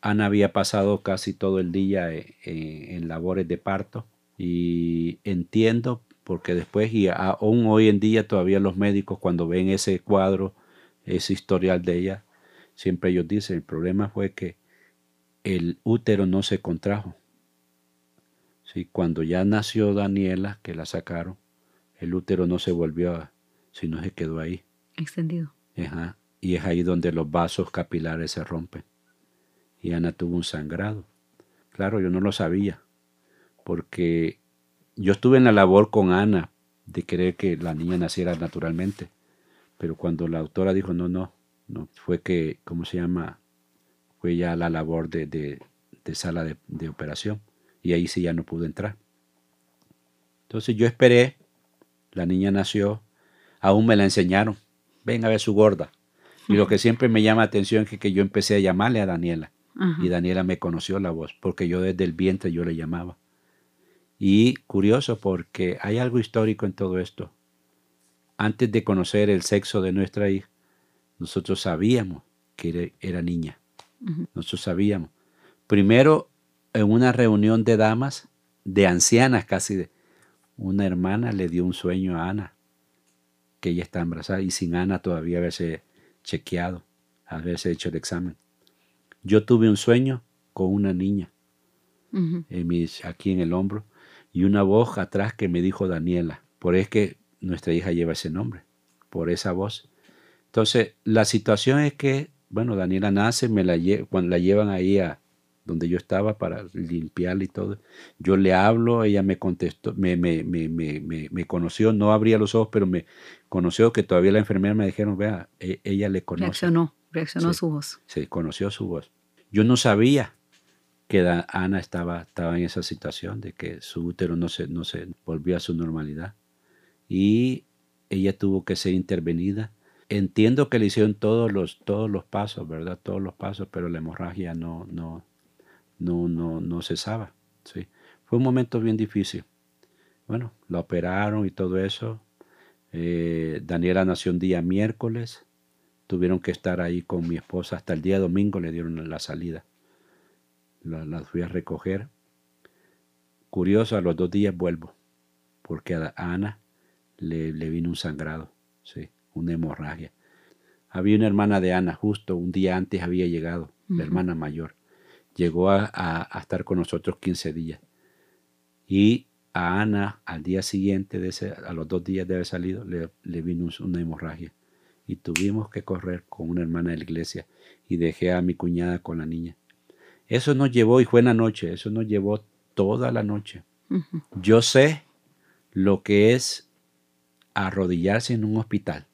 S2: Ana había pasado casi todo el día en, en labores de parto y entiendo porque después y aún hoy en día todavía los médicos cuando ven ese cuadro, ese historial de ella, siempre ellos dicen, el problema fue que el útero no se contrajo. ¿Sí? Cuando ya nació Daniela, que la sacaron, el útero no se volvió, a, sino se quedó ahí.
S1: Extendido.
S2: Ajá. Y es ahí donde los vasos capilares se rompen. Y Ana tuvo un sangrado. Claro, yo no lo sabía, porque yo estuve en la labor con Ana de querer que la niña naciera naturalmente, pero cuando la autora dijo no, no, no, fue que, ¿cómo se llama? Fue ya la labor de, de, sala de, de, operación y ahí sí ya no pudo entrar. Entonces yo esperé, la niña nació, aún me la enseñaron, ven a ver su gorda. Y lo que siempre me llama la atención es que, yo empecé a llamarle a Daniela. Y Daniela me conoció la voz, porque yo desde el vientre yo le llamaba. Y curioso porque hay algo histórico en todo esto. Antes de conocer el sexo de nuestra hija, nosotros sabíamos que era, niña. Nosotros sabíamos. Primero, en una reunión de damas, de ancianas casi, de, una hermana le dio un sueño a Ana, que ella está embarazada y sin Ana todavía haberse chequeado, haberse hecho el examen. Yo tuve un sueño con una niña aquí en el hombro y una voz atrás que me dijo Daniela. Por es que nuestra hija lleva ese nombre, por esa voz. Entonces, la situación es que, bueno, Daniela nace, me la cuando la llevan ahí a donde yo estaba para limpiarla y todo. Yo le hablo, ella me contestó, me, me, me, me, conoció, no abría los ojos, pero me conoció que todavía la enfermera me dijeron, vea, e, ella le conoce.
S1: Reaccionó, reaccionó su voz.
S2: Sí, conoció su voz. Yo no sabía que Ana estaba, estaba en esa situación de que su útero no se, no se volvió a su normalidad. Y ella tuvo que ser intervenida. Entiendo que le hicieron todos los, todos los pasos, ¿verdad? Todos los pasos, pero la hemorragia no, no, no, no, no cesaba. ¿sí? Fue un momento bien difícil. Bueno, la operaron y todo eso. Eh, Daniela nació un día miércoles. Tuvieron que estar ahí con mi esposa hasta el día domingo, le dieron la salida la, fui a recoger. Curioso, a los dos días vuelvo, porque a Ana le, vino un sangrado, sí, una hemorragia. Había una hermana de Ana, justo un día antes había llegado, la hermana mayor. Llegó a, estar con nosotros 15 días. Y a Ana, al día siguiente, de ese, a los dos días de haber salido, le, le vino una hemorragia. Y tuvimos que correr con una hermana de la iglesia y dejé a mi cuñada con la niña. Eso nos llevó, y fue en la noche, eso nos llevó toda la noche. Yo sé lo que es arrodillarse en un hospital.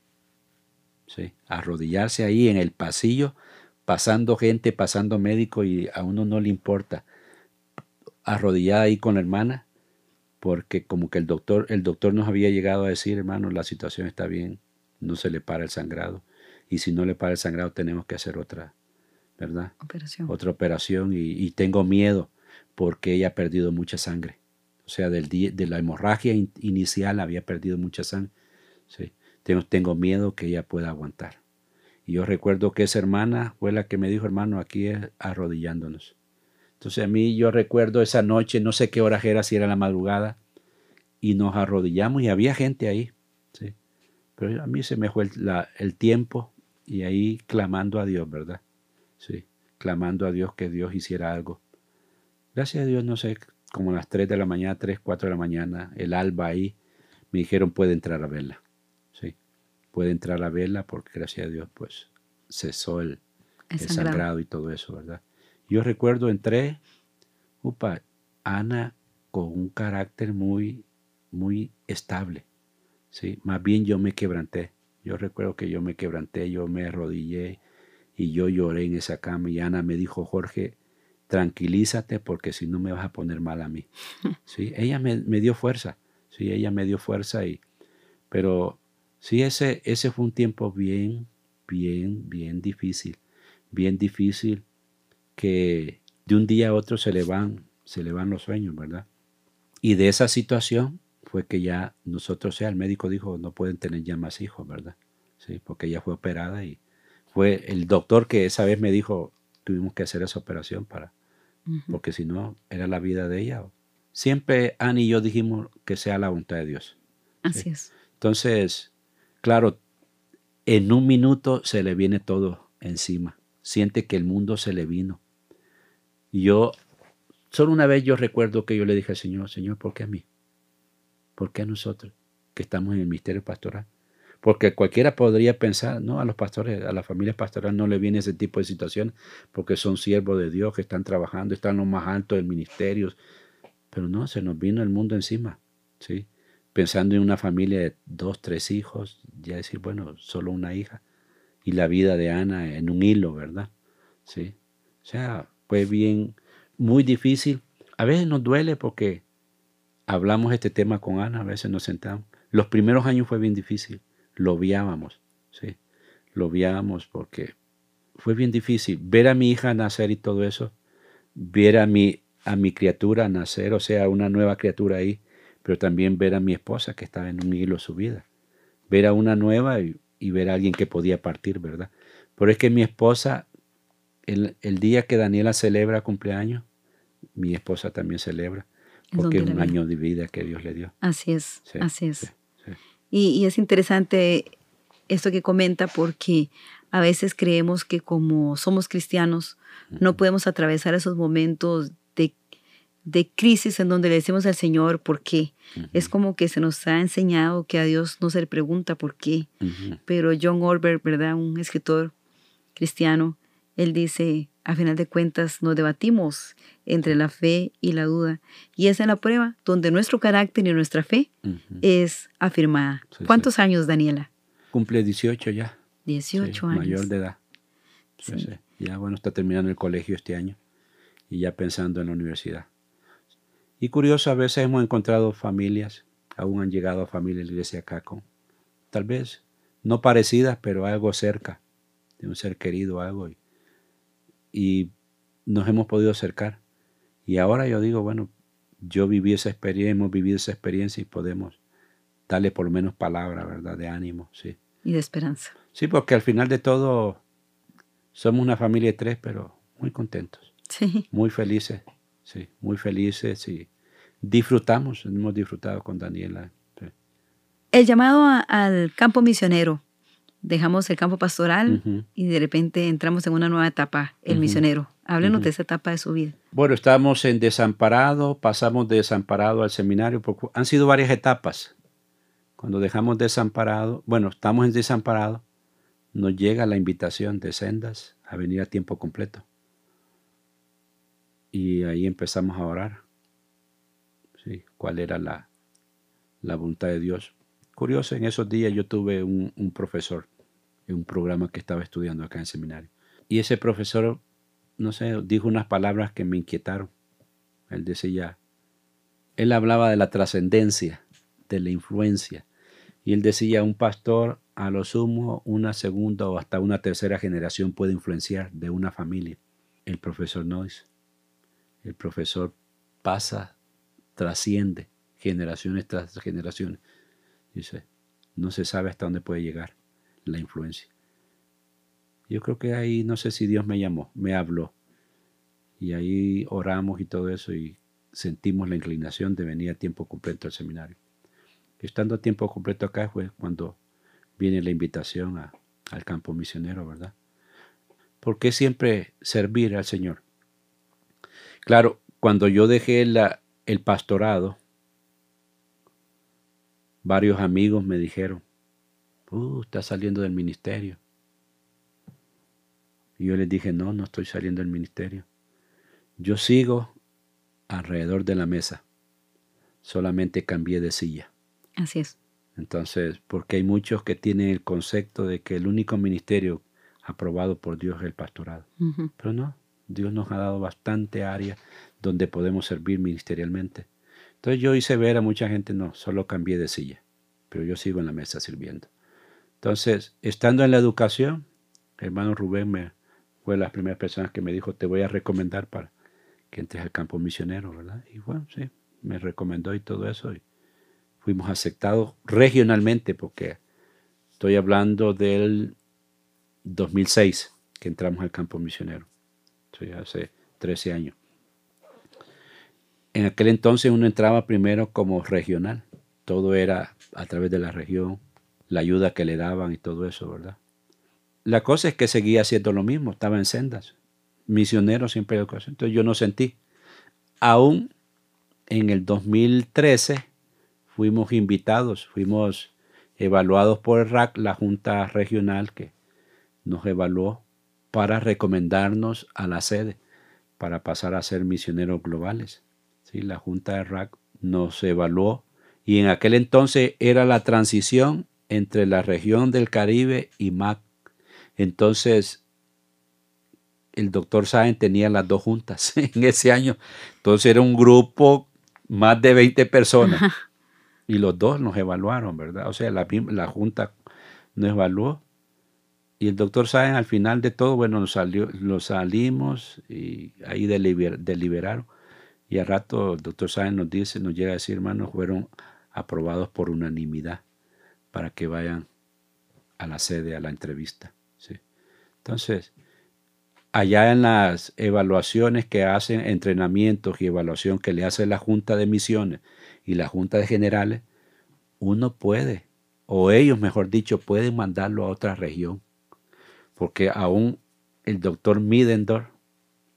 S2: ¿Sí? Arrodillarse ahí en el pasillo, pasando gente, pasando médico y a uno no le importa. Arrodillada ahí con la hermana, porque como que el doctor, el doctor nos había llegado a decir, hermano, la situación está bien, no se le para el sangrado. Y si no le para el sangrado, tenemos que hacer otra, ¿verdad?
S1: Operación.
S2: Otra operación y, tengo miedo porque ella ha perdido mucha sangre. O sea, del de la hemorragia inicial había perdido mucha sangre. Sí. Tengo, tengo miedo que ella pueda aguantar. Y yo recuerdo que esa hermana fue la que me dijo, hermano, aquí es arrodillándonos. Entonces a mí yo recuerdo esa noche, no sé qué hora era, si era la madrugada, y nos arrodillamos y había gente ahí. ¿sí? Pero a mí se me fue el tiempo y ahí clamando a Dios, ¿verdad? sí, clamando a Dios que Dios hiciera algo. Gracias a Dios, no sé, como a las 3 de la mañana, 3, 4 de la mañana, el alba ahí, me dijeron puede entrar a verla. Puede entrar a verla porque gracias a Dios, pues cesó el, sangrado. y todo eso, ¿verdad? Yo recuerdo, entré, upa, Ana con un carácter muy, muy estable. ¿sí? Más bien yo me quebranté. Yo recuerdo que yo me quebranté, yo me arrodillé, y yo lloré en esa cama y Ana me dijo, Jorge, tranquilízate porque si no me vas a poner mal a mí. ¿Sí? Ella me, dio fuerza, sí, ella me dio fuerza y, pero sí, ese, ese fue un tiempo bien, bien, bien difícil, bien difícil que de un día a otro se le van, se le van los sueños, ¿verdad? Y de esa situación fue que ya nosotros, o sea, el médico dijo, no pueden tener ya más hijos, ¿verdad? Sí, porque ella fue operada y fue el doctor que esa vez me dijo, tuvimos que hacer esa operación para, porque si no, era la vida de ella. Siempre Annie y yo dijimos que sea la voluntad de Dios.
S1: Así es.
S2: Entonces, claro, en un minuto se le viene todo encima. Siente que el mundo se le vino. Y yo, solo una vez yo recuerdo que yo le dije al Señor, Señor, ¿por qué a mí? ¿Por qué a nosotros que estamos en el misterio pastoral? Porque cualquiera podría pensar, no, a los pastores, a las familias pastorales no le viene ese tipo de situación porque son siervos de Dios que están trabajando, están lo más alto del ministerio. Pero no, se nos vino el mundo encima, ¿sí? Pensando en una familia de dos, tres hijos, ya decir, bueno, solo una hija. Y la vida de Ana en un hilo, ¿verdad? ¿Sí? O sea, fue bien, muy difícil. A veces nos duele porque hablamos este tema con Ana, a veces nos sentamos. Los primeros años fue bien difícil lo odiábamos, ¿sí? lo viamos porque fue bien difícil ver a mi hija nacer y todo eso, ver a mi, a mi criatura nacer, o sea, una nueva criatura ahí, pero también ver a mi esposa que estaba en un hilo su vida, ver a una nueva y, ver a alguien que podía partir, ¿verdad? Pero es que mi esposa, el, día que Daniela celebra cumpleaños, mi esposa también celebra, porque es un año de vida que Dios le dio.
S1: Así es, así es. y, y es interesante esto que comenta porque a veces creemos que como somos cristianos no podemos atravesar esos momentos de, crisis en donde le decimos al Señor por qué. Es como que se nos ha enseñado que a Dios no se le pregunta por qué. Pero John Orberg, ¿verdad? Un escritor cristiano, él dice, a final de cuentas nos debatimos entre la fe y la duda. Y esa es la prueba donde nuestro carácter y nuestra fe es afirmada. ¿Cuántos años, Daniela?
S2: Cumple 18 ya.
S1: 18 años.
S2: Mayor de edad. Ya bueno, está terminando el colegio este año y ya pensando en la universidad. Y curioso, a veces hemos encontrado familias, aún han llegado a familias de la iglesia acá con, tal vez no parecidas, pero algo cerca, de un ser querido, algo. Y, y nos hemos podido acercar. Y ahora yo digo, bueno, yo viví esa experiencia, hemos vivido esa experiencia y podemos darle por lo menos palabra, ¿verdad? De ánimo, sí.
S1: Y de esperanza.
S2: Sí, porque al final de todo somos una familia de tres, pero muy contentos.
S1: Sí.
S2: Muy felices, sí, muy felices y disfrutamos, hemos disfrutado con Daniela.
S1: El llamado al campo misionero. Dejamos el campo pastoral y de repente entramos en una nueva etapa, el misionero. Háblenos de esa etapa de su vida.
S2: Bueno, estamos en desamparado, pasamos de desamparado al seminario, han sido varias etapas. Cuando dejamos desamparado, bueno, estamos en desamparado, nos llega la invitación de Sendas a venir a tiempo completo. Y ahí empezamos a orar. ¿Sí? ¿Cuál era la, la voluntad de Dios? Curioso, en esos días yo tuve un, un profesor en un programa que estaba estudiando acá en seminario. Y ese profesor, no sé, dijo unas palabras que me inquietaron. Él decía, él hablaba de la trascendencia, de la influencia, y él decía, un pastor a lo sumo una segunda o hasta una tercera generación puede influenciar de una familia. El profesor Noyes, el profesor pasa, trasciende generaciones tras generaciones. Dice, no se sabe hasta dónde puede llegar la influencia. Yo creo que ahí, no sé si Dios me llamó, me habló. Y ahí oramos y todo eso y sentimos la inclinación de venir a tiempo completo al seminario estando a tiempo completo acá fue cuando viene la invitación al campo misionero, ¿verdad? ¿Por qué siempre servir al Señor? Claro, cuando yo dejé el pastorado, varios amigos me dijeron, uh, estás saliendo del ministerio. Y yo les dije, no, no estoy saliendo del ministerio. Yo sigo alrededor de la mesa, solamente cambié de silla.
S1: Así es.
S2: Entonces, porque hay muchos que tienen el concepto de que el único ministerio aprobado por Dios es el pastorado. Pero no, Dios nos ha dado bastante área donde podemos servir ministerialmente. Entonces yo hice ver a mucha gente, no, solo cambié de silla, pero yo sigo en la mesa sirviendo. Entonces, estando en la educación, hermano Rubén me, fue las primeras personas que me dijo, te voy a recomendar para que entres al campo misionero, ¿verdad? Y bueno, sí, me recomendó y todo eso. Y fuimos aceptados regionalmente, porque estoy hablando del 2006 que entramos al campo misionero, hace 13 años. En aquel entonces uno entraba primero como regional, todo era a través de la región, la ayuda que le daban y todo eso, ¿verdad? La cosa es que seguía haciendo lo mismo, estaba en sendas, misionero siempre educación, entonces yo no sentí. Aún en el 2013 fuimos invitados, fuimos evaluados por el RAC, la Junta Regional que nos evaluó para recomendarnos a la sede para pasar a ser misioneros globales. ¿Sí? La Junta de RAC nos evaluó y en aquel entonces era la transición entre la región del Caribe y MAC. Entonces, el doctor Sáenz tenía las dos juntas en ese año. Entonces era un grupo más de 20 personas. Y los dos nos evaluaron, ¿verdad? O sea, la, la Junta nos evaluó Y el doctor Sáenz al final de todo, bueno, nos, salió, nos salimos y ahí deliberaron. Y al rato el doctor Sáenz nos dice, nos llega a decir, hermanos, fueron aprobados por unanimidad para que vayan a la sede, a la entrevista. ¿sí? Entonces, allá en las evaluaciones que hacen, entrenamientos y evaluación que le hace la Junta de Misiones y la Junta de Generales, uno puede, o ellos mejor dicho, pueden mandarlo a otra región. Porque aún el doctor Middendorf,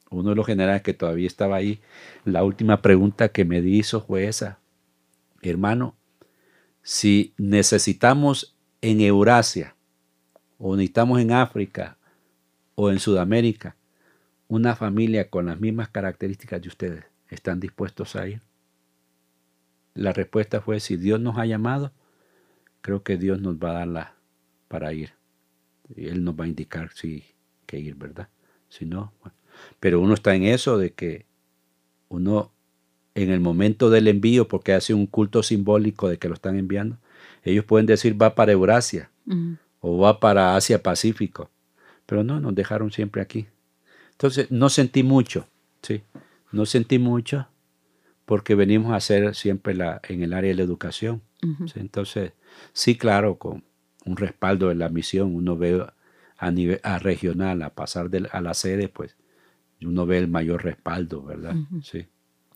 S2: uno de los generales que todavía estaba ahí, la última pregunta que me hizo fue esa, hermano, si necesitamos en Eurasia, o necesitamos en África, o en Sudamérica, una familia con las mismas características de ustedes, ¿están dispuestos a ir? La respuesta fue, si Dios nos ha llamado, creo que Dios nos va a dar la para ir. Él nos va a indicar si que ir, ¿verdad? Si no, pero uno está en eso de que uno en el momento del envío, porque hace un culto simbólico de que lo están enviando, ellos pueden decir va para Eurasia o va para Asia Pacífico, pero no, nos dejaron siempre aquí. Entonces, no sentí mucho, ¿sí? No sentí mucho porque venimos a hacer siempre la, en el área de la educación. Entonces, sí, claro, con un respaldo de la misión, uno ve a nivel a regional, a pasar de, a la sede, pues uno ve el mayor respaldo, ¿verdad? Sí.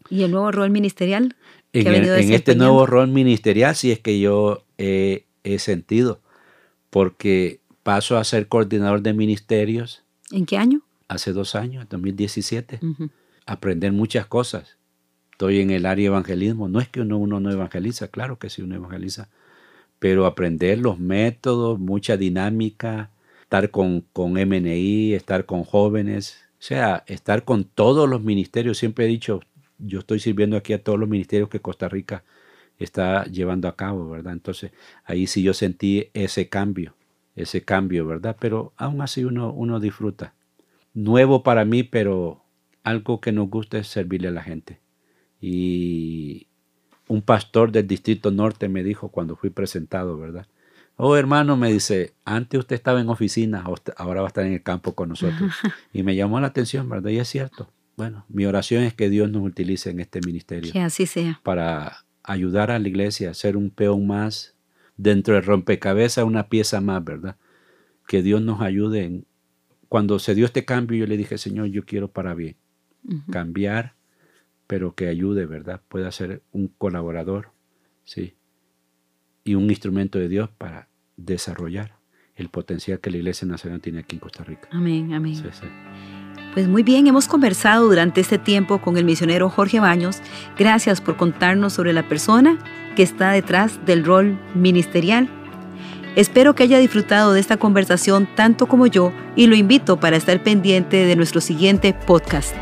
S1: ¿Y el nuevo rol ministerial?
S2: En, en este nuevo rol ministerial sí es que yo he sentido, porque paso a ser coordinador de ministerios.
S1: ¿En qué año?
S2: Hace dos años, 2017. Aprender muchas cosas. Estoy en el área de evangelismo. No es que uno, uno no evangeliza, claro que sí uno evangeliza, pero aprender los métodos, mucha dinámica, estar con, con MNI, estar con jóvenes, o sea, estar con todos los ministerios. Siempre he dicho, yo estoy sirviendo aquí a todos los ministerios que Costa Rica está llevando a cabo, ¿verdad? Entonces, ahí sí yo sentí ese cambio ese cambio, ¿verdad? Pero aún así uno, uno disfruta. Nuevo para mí, pero algo que nos gusta es servirle a la gente. Y un pastor del Distrito Norte me dijo cuando fui presentado, ¿verdad? Oh, hermano, me dice, antes usted estaba en oficina, ahora va a estar en el campo con nosotros. Y me llamó la atención, ¿verdad? Y es cierto. Bueno, mi oración es que Dios nos utilice en este ministerio.
S1: Que así sea.
S2: Para ayudar a la iglesia a ser un peón más dentro del rompecabezas una pieza más, ¿verdad? Que Dios nos ayude. En, cuando se dio este cambio, yo le dije, Señor, yo quiero para bien. Cambiar, pero que ayude, ¿verdad? Pueda ser un colaborador, ¿sí? Y un instrumento de Dios para desarrollar el potencial que la Iglesia Nacional tiene aquí en Costa Rica.
S1: Amén, amén. Pues muy bien, hemos conversado durante este tiempo con el misionero Jorge Baños. Gracias por contarnos sobre la persona que está detrás del rol ministerial. Espero que haya disfrutado de esta conversación tanto como yo y lo invito para estar pendiente de nuestro siguiente podcast.